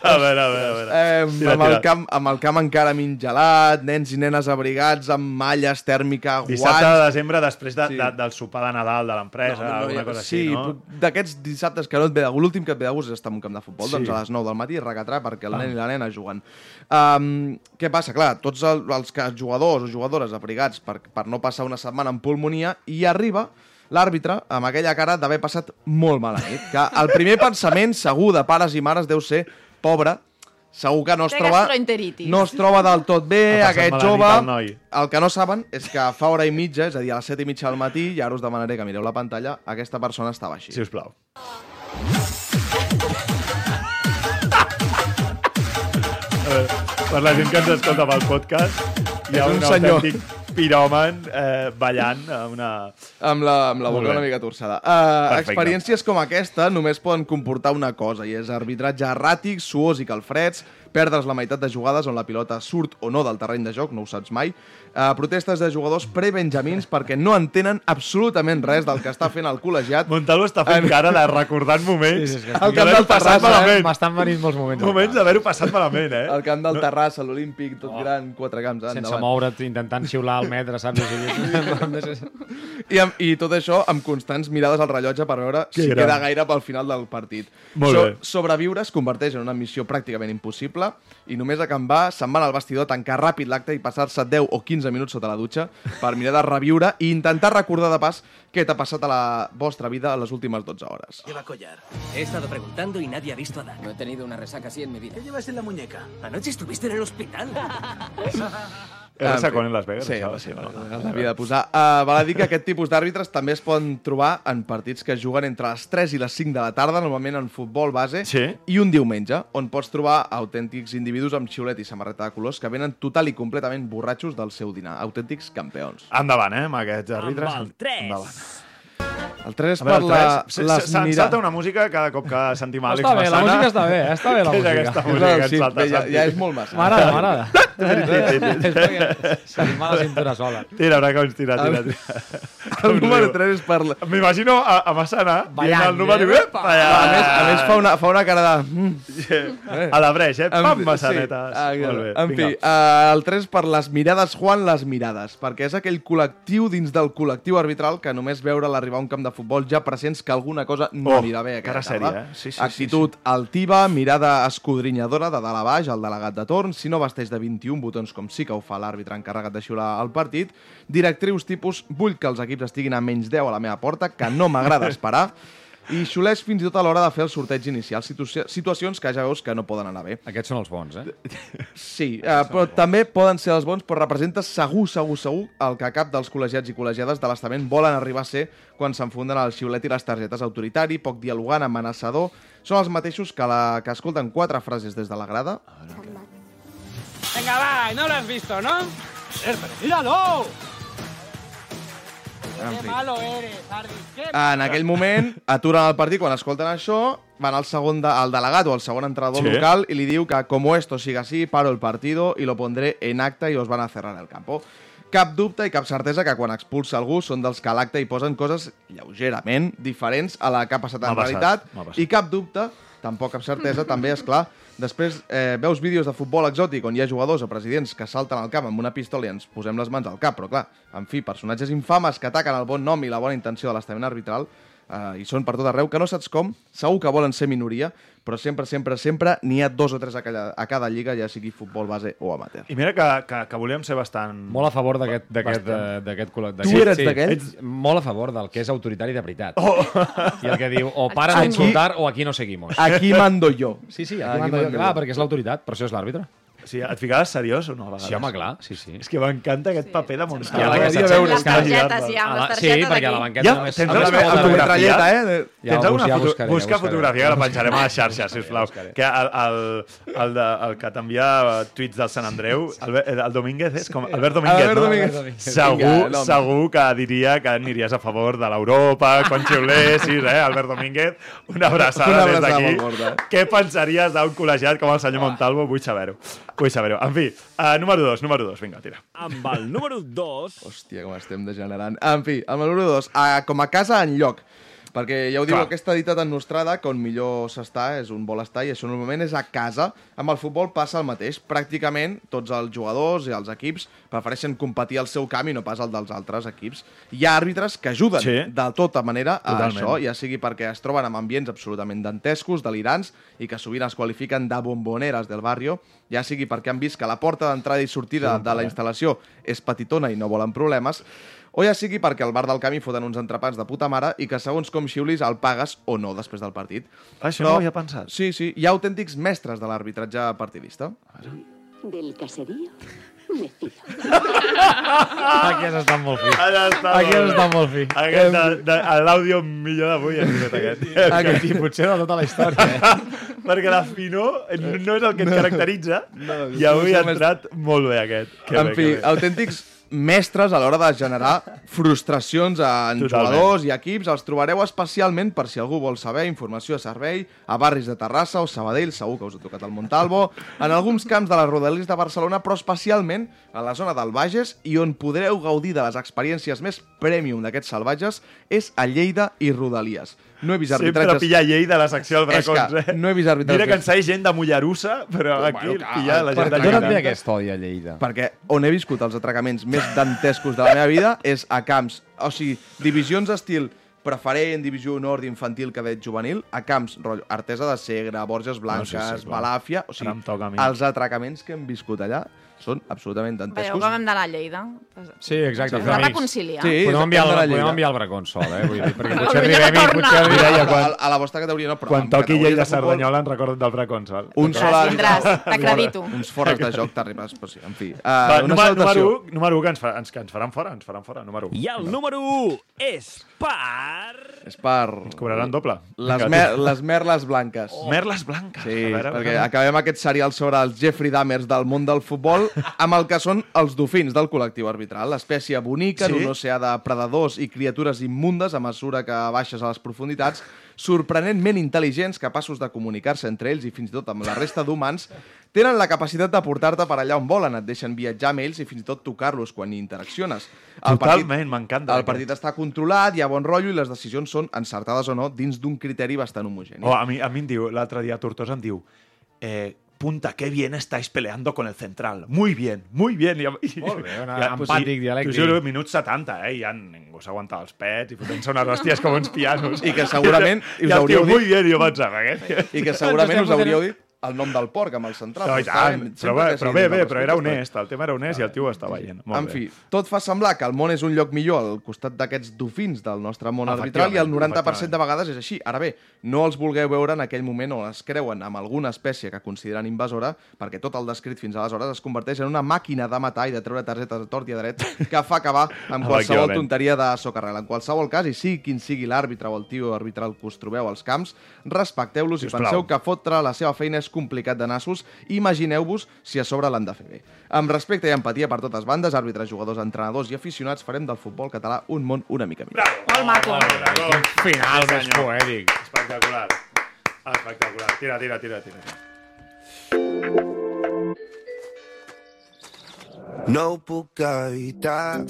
A veure, a veure, a veure. Eh, Tira, amb, el tira. camp, amb el camp encara mig gelat, nens i nenes abrigats amb malles tèrmica, guants... Dissabte de desembre, després de, Sí. de, del sopar de Nadal de l'empresa, No, no, alguna ja- cosa sí, així, no? puc- d'aquests dissabtes que no et ve de gust, l'últim que et ve de gust és estar en un camp de futbol, Sí. doncs a les 9 del matí recatrà perquè el Ah. nen i la nena juguen. Um, què passa? Clar, tots el, els que, jugadors o jugadores abrigats per, per no passar una setmana en pulmonia i arriba l'àrbitre amb aquella cara d'haver passat molt mala nit. Que el primer pensament segur de pares i mares deu ser pobre, segur que no es troba no es troba del tot bé, passat aquest jove. el. El que no saben és que fa hora i mitja, és a dir, a les 7 i mitja del matí, i ara us demanaré que mireu la pantalla, aquesta persona estava així. Si us plau. Veure, per la gent que ens escolta pel podcast, hi ha És un, un senyor. autèntic piròman eh, ballant amb una... Amb la, amb la boca una mica torçada. Uh, Perfecte. experiències com aquesta només poden comportar una cosa, i és arbitratge erràtic, suós i calfreds, perdre's la meitat de jugades on la pilota surt o no del terreny de joc, no ho saps mai, uh, protestes de jugadors pre-benjamins perquè no entenen absolutament res del que està fent el col·legiat. Montalvo està fent En- cara de recordant moments Sí, sí, que El camp del Terrassa, malament. M'estan venint molts moments. al Moments d'haver-ho passat malament, eh? El camp del Terrassa, l'Olímpic, tot gran, quatre camps. Sense endavant. moure't, intentant xiular al metre, saps? I, amb, I tot això amb constants mirades al rellotge per veure Que si gran. queda gaire pel final del partit. Molt bé. Sobreviure es converteix en una missió pràcticament impossible i només a Can Va se'n van al vestidor a tancar ràpid l'acte i passar-se 10 o 15 minuts sota la dutxa per mirar de reviure i intentar recordar de pas què t'ha passat a la vostra vida a les últimes 12 hores. Lleva collar. He estado preguntando y nadie ha visto a Dan. No he tenido una resaca así en mi vida. ¿Qué llevas en la muñeca? Anoche estuviste en el hospital. Era fi. en Las Vegas, Sí, això, sí, no? no? l'havia de posar. Uh, val a dir que aquest tipus d'àrbitres també es poden trobar en partits que es juguen entre les 3 i les 5 de la tarda, normalment en futbol base, Sí. i un diumenge, on pots trobar autèntics individus amb xiulet i samarreta de colors que venen total i completament borratxos del seu dinar. Autèntics campions. Endavant, eh, amb aquests àrbitres. Amb el 3. Endavant. El 3 A per veure, la, 3. les Se'n mira- salta una música cada cop que sentim a Àlex Està bé, la Massana. música està bé, eh? està bé la Què és música. aquesta música que ens sí, salta, ja, ja és molt massa. M'agrada, m'agrada. Se'm va la cintura sola. Tira, ara que ens tira, tira, El- tira. El número 3 és per. M'imagino a, a Massana dient el número... eh? Epa, A més, a més fa, una, fa una cara de... Mm. A la breix, eh? Pam, Massanetes. Ah, Molt bé, en fi, uh, el 3 per les mirades Juan les mirades, perquè és aquell col·lectiu dins del col·lectiu arbitral que només veure l'arribar a un camp de futbol ja presents que alguna cosa no Oh, anirà bé cara aquella tarda. eh? Sí, sí, Actitud altiva, mirada escudrinyadora de dalt a baix, el delegat de torn, si no vesteix de 21 botons com sí que ho fa l'àrbitre encarregat de xiular el partit, directrius tipus vull que els equips estiguin a menys 10 a la meva porta, que no m'agrada esperar, i xuleix fins i tot a l'hora de fer el sorteig inicial, situa situacions que ja veus que no poden anar bé. Aquests són els bons, eh? Sí, uh, però també poden ser els bons, però representa segur, segur, segur el que cap dels col·legiats i col·legiades de l'estament volen arribar a ser quan s'enfunden el xiulet i les targetes autoritari, poc dialogant, amenaçador. Són els mateixos que, la, que escolten quatre frases des de la grada. Venga, va, no lo has visto, ¿no? ¡Míralo! En ¡Qué fi. malo eres! ¡Qué En aquell moment, aturen el partit quan escolten això, van al segon de, al delegat o al segon entrenador Sí. local i li diu que como esto siga así, paro el partido y lo pondré en acta y os van a cerrar el campo. Cap dubte i cap certesa que quan expulsa algú són dels que a l'acte hi posen coses lleugerament diferents a la que ha passat en M'ha passat, realitat. m'ha passat. I cap dubte, tampoc cap certesa, també, és clar, després eh, veus vídeos de futbol exòtic on hi ha jugadors o presidents que salten al camp amb una pistola i ens posem les mans al cap, però clar, en fi, personatges infames que ataquen el bon nom i la bona intenció de l'estament arbitral eh, i són per tot arreu, que no saps com, segur que volen ser minoria, però sempre, sempre, sempre n'hi ha dos o tres a cada, a cada lliga, ja sigui futbol base o amateur. I mira que, que, que volíem ser bastant... Molt a favor d'aquest eh, d'aquest col·lectiu. Tu eres sí, d'aquells? ets Molt a favor del que és autoritari de veritat. Oh. I el que diu, o para de Aquí- insultar o aquí no seguimos. Aquí mando jo. Sí, sí, Aquí aquí mando jo. mando Clar, jo. perquè és l'autoritat, per això és l'àrbitre. O sigui, et ficaves seriós o no? A vegades? Sí, home, clar, sí, sí. És que m'encanta aquest paper de Montcada. Ja M'agradaria l'hagués veure. Les targetes, ja, amb les targetes sí, perquè a la aquí. banqueta Ja, només... tens alguna la fotografia? eh? Ja Tens alguna ja foto... buscaré, Busca ja buscaré. fotografia que la penjarem a les xarxes, Ja sisplau. buscaré. Que el, el, el, de, el que t'envia tuits del Sant Andreu, Albert, el Domínguez és com... Albert Domínguez, Albert no? Domínguez. Segur, segur que diria que aniries a favor de l'Europa, quan xiulessis, eh, Albert Domínguez. Una abraçada, Una des abraçada d'aquí. molt forta. Què pensaries d'un col·legiat com el senyor Montalvo? Vull saber-ho. Vull saber-ho. En fi, uh, número dos, número dos. Vinga, tira. Amb el número 2... Hòstia, com estem degenerant. En fi, el número 2, uh, com a casa en lloc. Perquè ja ho diu Clar. aquesta dita tan nostrada, que on millor s'està és on vol estar, i això normalment és a casa. Amb el futbol passa el mateix. Pràcticament tots els jugadors i els equips prefereixen competir al seu camp i no pas al dels altres equips. Hi ha àrbitres que ajuden Sí. de tota manera a Totalment. això, ja sigui perquè es troben en ambients absolutament dantescos, delirants, i que sovint es qualifiquen de bomboneres del barrio, ja sigui perquè han vist que la porta d'entrada i sortida de la instal·lació és petitona i no volen problemes, o ja sigui perquè al bar del camí foten uns entrepans de puta mare i que segons com xiulis el pagues o no després del partit. Això no ho havia pensat. Sí, sí, hi ha autèntics mestres de l'arbitratge partidista. Del caserío me fío. Aquí has estat molt fi. Aquí has estat molt fi. Aquest, de, de, l'àudio millor d'avui ha sigut aquest. Aquest, i potser de tota la història, eh? Perquè la finor no no és el que et caracteritza No, i avui ha entrat molt bé aquest. Que en bé, fi, que bé. autèntics mestres a l'hora de generar frustracions en Totalment. jugadors i equips. Els trobareu especialment per si algú vol saber informació a servei a barris de Terrassa o Sabadell, segur que us ha tocat el Montalvo, en alguns camps de les Rodalies de Barcelona, però especialment a la zona del Bages i on podreu gaudir de les experiències més premium d'aquests salvatges és a Lleida i Rodalies. No he vist Sempre arbitratges... pillar llei de la secció del És que Bracons, eh? no he vist arbitratges Mira que ens gent de Mollerussa, però aquí Bueno, clar, pillar la gent de perquè- D'on et ve Lleida. aquest odi a Lleida? perquè on he viscut els atracaments més dantescos de la meva vida és a camps, o sigui, divisions estil preferent, divisió honor d'infantil, cadet, juvenil, a camps, rotllo, Artesa de Segre, Borges Blanques, No, sí, sí. Balàfia... O sigui, els atracaments que hem viscut allà són absolutament Veieu dantescos. com hem d'anar a Lleida? Sí, exacte. Ens va reconciliar. Sí, Podem enviar, hem el, d'anar a Lleida. podem enviar el bracón sol, eh? Vull dir, perquè Potser arribem i potser arribem... Quan- a, a la vostra categoria no, però Quan toqui categories llei de futbol, Cerdanyola en recordo del Braconsol. Un sol vindràs, t'acredito. Uns forres de joc terribles, però sí, en fi. Uh, Va, una número, salutació. número, un, número un, que ens, fa, ens, que ens faran fora, ens faran fora, número 1. I el número 1 és per... És per... Ens cobraran doble. Les, Vinga, mer les merles blanques. Oh. Merles blanques. Sí, A veure, perquè a veure. acabem aquest serial sobre els Jeffrey Dahmers del món del futbol amb el que són els dofins del col·lectiu arbitral, l'espècie bonica en Sí? un oceà de predadors i criatures immundes a mesura que baixes a les profunditats, sorprenentment intel·ligents, capaços de comunicar-se entre ells i fins i tot amb la resta d'humans, tenen la capacitat de portar-te per allà on volen, et deixen viatjar amb ells i fins i tot tocar-los quan hi interacciones. El Totalment, m'encanta El partit està controlat, hi ha bon rotllo i les decisions són encertades o no dins d'un criteri bastant homogeni. Oh, a, mi, a mi em diu, l'altre dia a Tortosa em diu eh, punta, qué bien estáis peleando con el central. Muy bien, muy bien. I, i, Molt bé, una empàtic, dialèctic. T'ho juro, minut 70, eh? I ja ningú s'aguantava els pets i fotent-se unes hòsties com uns pianos. I que segurament us I el hauríeu tio, dit- muy bien, i jo pensava, eh? I que segurament us hauríeu dit el nom del porc amb el central. No, bé, però, bé, però bé, bé, però era honest, el tema era honest i el tio ho està veient. Molt en bé. fi, tot fa semblar que el món és un lloc millor al costat d'aquests dofins del nostre món arbitral i el Efectivament, 90% de vegades és així. Ara bé, no els vulgueu veure en aquell moment on es creuen amb alguna espècie que consideren invasora, perquè tot el descrit fins aleshores es converteix en una màquina de matar i de treure targetes a tort i a dret que fa acabar amb qualsevol tonteria de socarrel. En qualsevol cas, i sigui quin sigui l'àrbitre o el tio arbitral que us trobeu als camps, respecteu-los i penseu que fotre la seva feina és complicat de nassos imagineu-vos si a sobre l'han de fer bé. Amb respecte i empatia per totes bandes, àrbitres, jugadors, entrenadors i aficionats, farem del futbol català un món una mica millor. Molt maco. Quin final més poètic. Espectacular. Espectacular. Tira, tira, tira, tira. No puc evitar,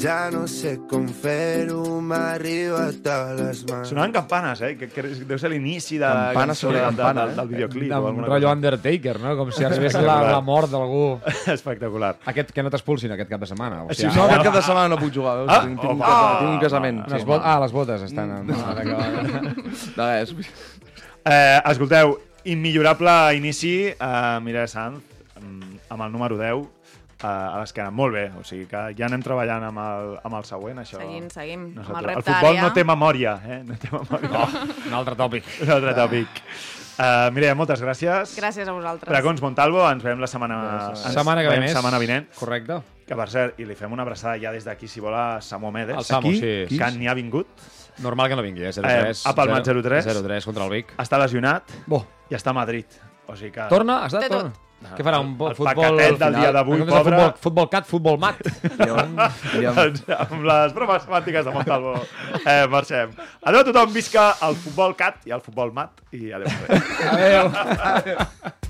ja no sé com fer-ho, m'ha arribat a les mans. Sonaven campanes, eh? Que, que deu ser l'inici de Campana cançó sobre de- campana, del, eh? del videoclip. o Un rotllo cosa. Undertaker, no? Com si ves la, la mort d'algú. Espectacular. Aquest que no t'expulsin aquest cap de setmana. O Sí, sigui, No, ara- aquest cap de setmana no puc jugar, veus? Ah, tinc, tinc, casa, tinc un casament. Les Sí. bot ah, les botes estan... En... Mm. No, és... Eh, escolteu, immillorable inici, eh, Mireia Sanz, mm, amb el número 10, eh, a l'esquena. Molt bé, o sigui que ja anem treballant amb el, amb el següent, això. Seguim, seguim. No amb el el futbol àrea. no té memòria, eh? No té memòria. Oh, un altre tòpic. Un altre tòpic. Uh, Mireia, moltes gràcies. Gràcies a vosaltres. Bracons Montalvo, ens veiem la setmana... Gràcies. ens Setmana que ve més. setmana vinent. Correcte. Que, per cert, i li fem una abraçada ja des d'aquí, si vol, a Samu Medes. El Samu, Aquí, sí. Que n'hi ha vingut. Normal que no vingui, eh? 0-3. ha palmat 0-3. 0-3 contra el Vic. Està lesionat Bo. i està a Madrid. O sigui que... Torna? Està? Torna. tot. Què farà? Un El futbol... paquetet del dia d'avui, pobre. Futbol, futbol cat, futbol mat. doncs, amb les bromes semàntiques de Montalvo eh, marxem. Adéu a tothom, visca el futbol cat i el futbol mat i adéu. Adéu. Llença